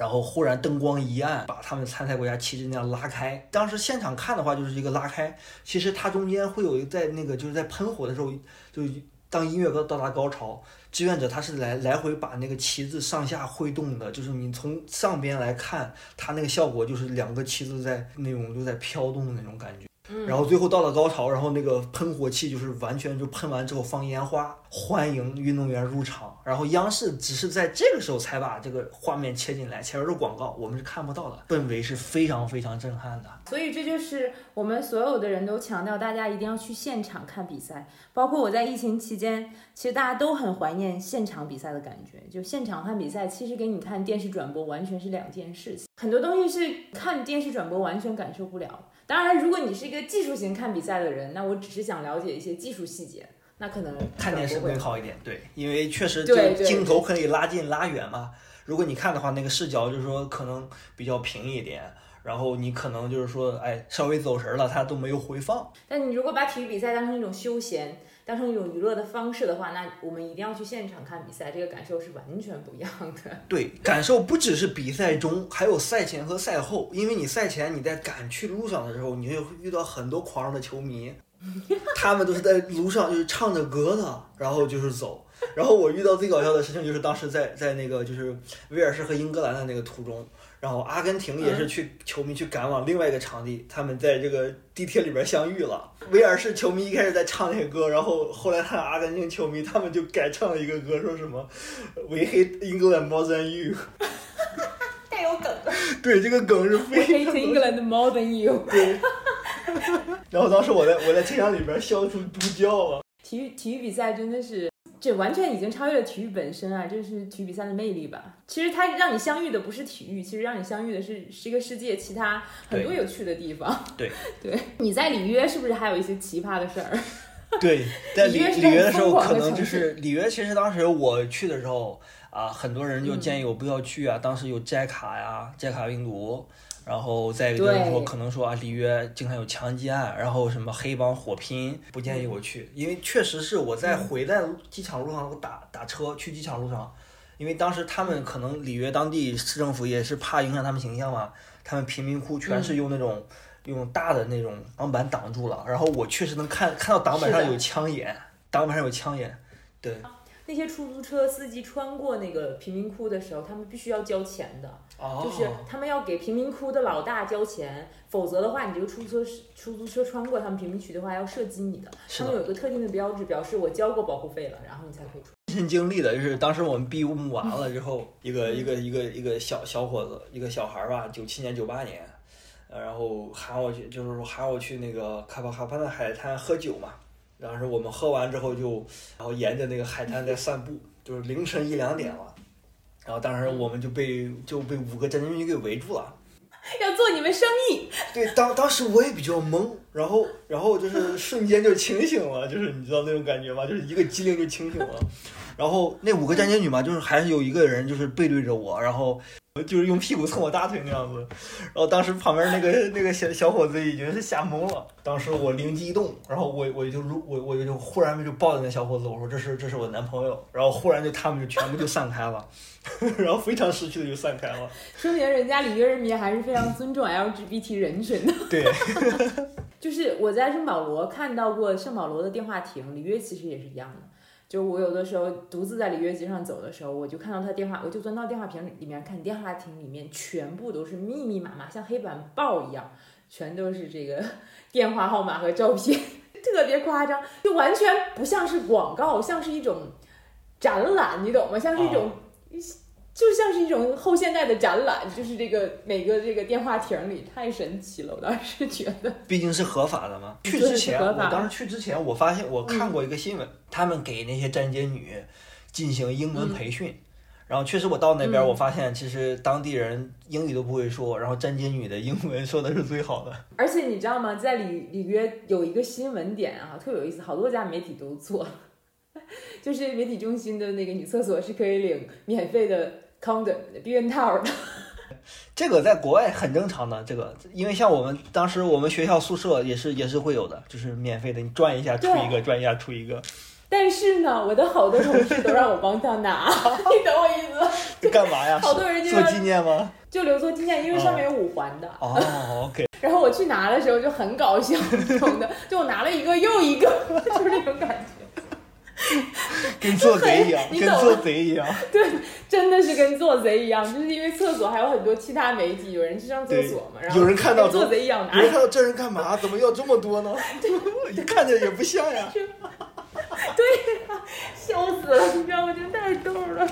然后忽然灯光一暗，把他们参赛国家旗帜那样拉开。当时现场看的话，就是一个拉开。其实它中间会有一在那个就是在喷火的时候，就当音乐到到达高潮，志愿者他是来来回把那个旗子上下挥动的。就是你从上边来看，它那个效果就是两个旗子在那种就在飘动的那种感觉。然后最后到了高潮，然后那个喷火器就是完全就喷完之后放烟花，欢迎运动员入场。然后央视只是在这个时候才把这个画面切进来，前面是广告，我们是看不到的，氛围是非常非常震撼的。所以这就是我们所有的人都强调，大家一定要去现场看比赛。包括我在疫情期间，其实大家都很怀念现场比赛的感觉。就现场看比赛，其实给你看电视转播完全是两件事情。很多东西是看电视转播完全感受不了。当然，如果你是一个技术型看比赛的人，那我只是想了解一些技术细节，那可能看电视会好一点。对，因为确实就镜头可以拉近拉远嘛。如果你看的话，那个视角就是说可能比较平一点，然后你可能就是说，哎，稍微走神了，它都没有回放。但你如果把体育比赛当成一种休闲。当成一种娱乐的方式的话，那我们一定要去现场看比赛，这个感受是完全不一样的。对，感受不只是比赛中，还有赛前和赛后。因为你赛前你在赶去路上的时候，你会遇到很多狂热的球迷，他们都是在路上就是唱着歌的，然后就是走。然后我遇到最搞笑的事情就是当时在在那个就是威尔士和英格兰的那个途中。然后阿根廷也是去球迷去赶往另外一个场地，他们在这个地铁里边相遇了。威尔士球迷一开始在唱那个歌，然后后来他阿根廷球迷他们就改唱了一个歌，说什么 “We hate England more than you”，带有梗。对，这个梗是 “We hate England more than you”。对。然后当时我在我在车厢里边笑出猪叫了。体育体育比赛真的是。这完全已经超越了体育本身啊！这是体育比赛的魅力吧？其实它让你相遇的不是体育，其实让你相遇的是是一个世界其他很多有趣的地方。对 对，你在里约是不是还有一些奇葩的事儿？对，在里里约的时候，可能就是里约。其实当时我去的时候啊，很多人就建议我不要去啊，当时有摘卡呀，摘卡病毒。然后再一个就是说，可能说啊，里约经常有枪击案，然后什么黑帮火拼，不建议我去，因为确实是我在回来机场路上，我打打车去机场路上，因为当时他们可能里约当地市政府也是怕影响他们形象嘛，他们贫民窟全是用那种用大的那种挡板挡住了，然后我确实能看看到挡板上有枪眼，挡板上有枪眼，对。那些出租车司机穿过那个贫民窟的时候，他们必须要交钱的，就是他们要给贫民窟的老大交钱，否则的话，你这个出租车出租车穿过他们贫民区的话，要射击你的。他们有个特定的标志，表示我交过保护费了，然后你才可以出。亲身经历的就是当时我们闭幕完了之后，一个一个一个一个小小伙子，一个小孩吧，九七年九八年，然后喊我去，就是说喊我去那个卡巴卡帕的海滩喝酒嘛。当时我们喝完之后就，然后沿着那个海滩在散步，就是凌晨一两点了，然后当时我们就被就被五个战争女给围住了，要做你们生意。对，当当时我也比较懵，然后然后就是瞬间就清醒了，就是你知道那种感觉吗？就是一个机灵就清醒了，然后那五个站街女嘛，就是还是有一个人就是背对着我，然后。就是用屁股蹭我大腿那样子，然后当时旁边那个 那个小小伙子已经是吓懵了。当时我灵机一动，然后我我就如我我就忽然就抱着那小伙子，我说这是这是我男朋友。然后忽然就他们就全部就散开了，然后非常识趣的就散开了。说明人家里约人民还是非常尊重 LGBT 人群的。对，就是我在圣保罗看到过圣保罗的电话亭，里约其实也是一样的。就我有的时候独自在里约街上走的时候，我就看到他电话，我就钻到电话亭里面看，电话亭里面全部都是密密麻麻，像黑板报一样，全都是这个 电话号码和照片，特别夸张，就完全不像是广告，像是一种展览，你懂吗？像是一种。就像是一种后现代的展览，就是这个每个这个电话亭里太神奇了，我当时觉得。毕竟是合法的嘛。去之前，我当时去之前，我发现我看过一个新闻，他们给那些站街女进行英文培训，然后确实我到那边，我发现其实当地人英语都不会说，然后站街女的英文说的是最好的。而且你知道吗，在里里约有一个新闻点啊，特有意思，好多家媒体都做，就是媒体中心的那个女厕所是可以领免费的。condom 避孕套的，这个在国外很正常的，这个因为像我们当时我们学校宿舍也是也是会有的，就是免费的，你转一下出一个，转一下出一个。但是呢，我的好多同事都让我帮他拿，你懂我意思？这干嘛呀？好多人就做纪念吗？就留作纪念，因为上面有五环的。哦，OK。然后我去拿的时候就很搞笑，懂的，就我拿了一个又一个，就是那种感觉。跟做贼一样，跟做贼一样。对，真的是跟做贼一样，就是因为厕所还有很多其他媒体，有人去上厕所嘛，然后有人看到做贼一样拿。有人看到这人干嘛？怎么要这么多呢？一看着也不像呀。对呀，笑死了，你知道吗？真太逗了。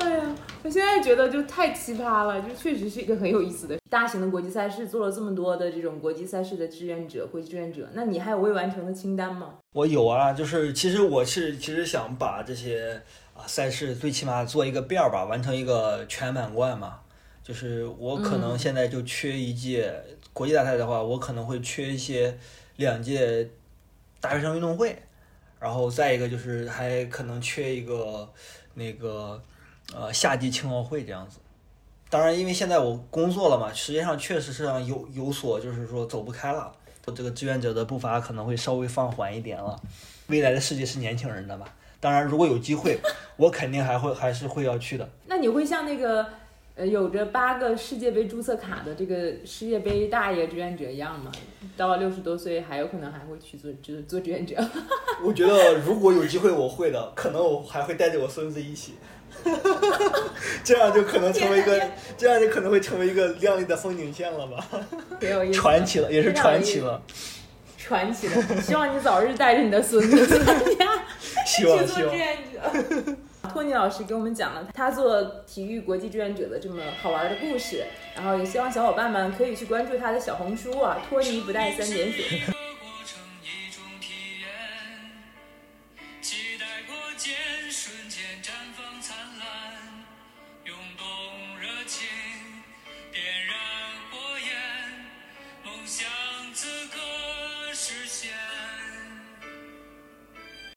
哎呀，我现在觉得就太奇葩了，就确实是一个很有意思的大型的国际赛事，做了这么多的这种国际赛事的志愿者、国际志愿者，那你还有未完成的清单吗？我有啊，就是其实我是其实想把这些啊赛事最起码做一个遍儿吧，完成一个全满贯嘛。就是我可能现在就缺一届国际大赛的话，我可能会缺一些两届大学生运动会。然后再一个就是还可能缺一个那个呃夏季青奥会这样子，当然因为现在我工作了嘛，实际上确实是上有有所就是说走不开了，这个志愿者的步伐可能会稍微放缓一点了。未来的世界是年轻人的嘛，当然如果有机会，我肯定还会还是会要去的。那你会像那个？呃，有着八个世界杯注册卡的这个世界杯大爷志愿者一样吗？到了六十多岁，还有可能还会去做做做志愿者。我觉得如果有机会，我会的，可能我还会带着我孙子一起，这样就可能成为一个，这样就可能会成为一个亮丽的风景线了吧？传奇了，也是传奇了，传奇了。希望你早日带着你的孙子 参加 去做志愿者。托尼老师给我们讲了他做体育国际志愿者的这么好玩的故事，然后也希望小伙伴们可以去关注他的小红书啊，托尼不带三点水。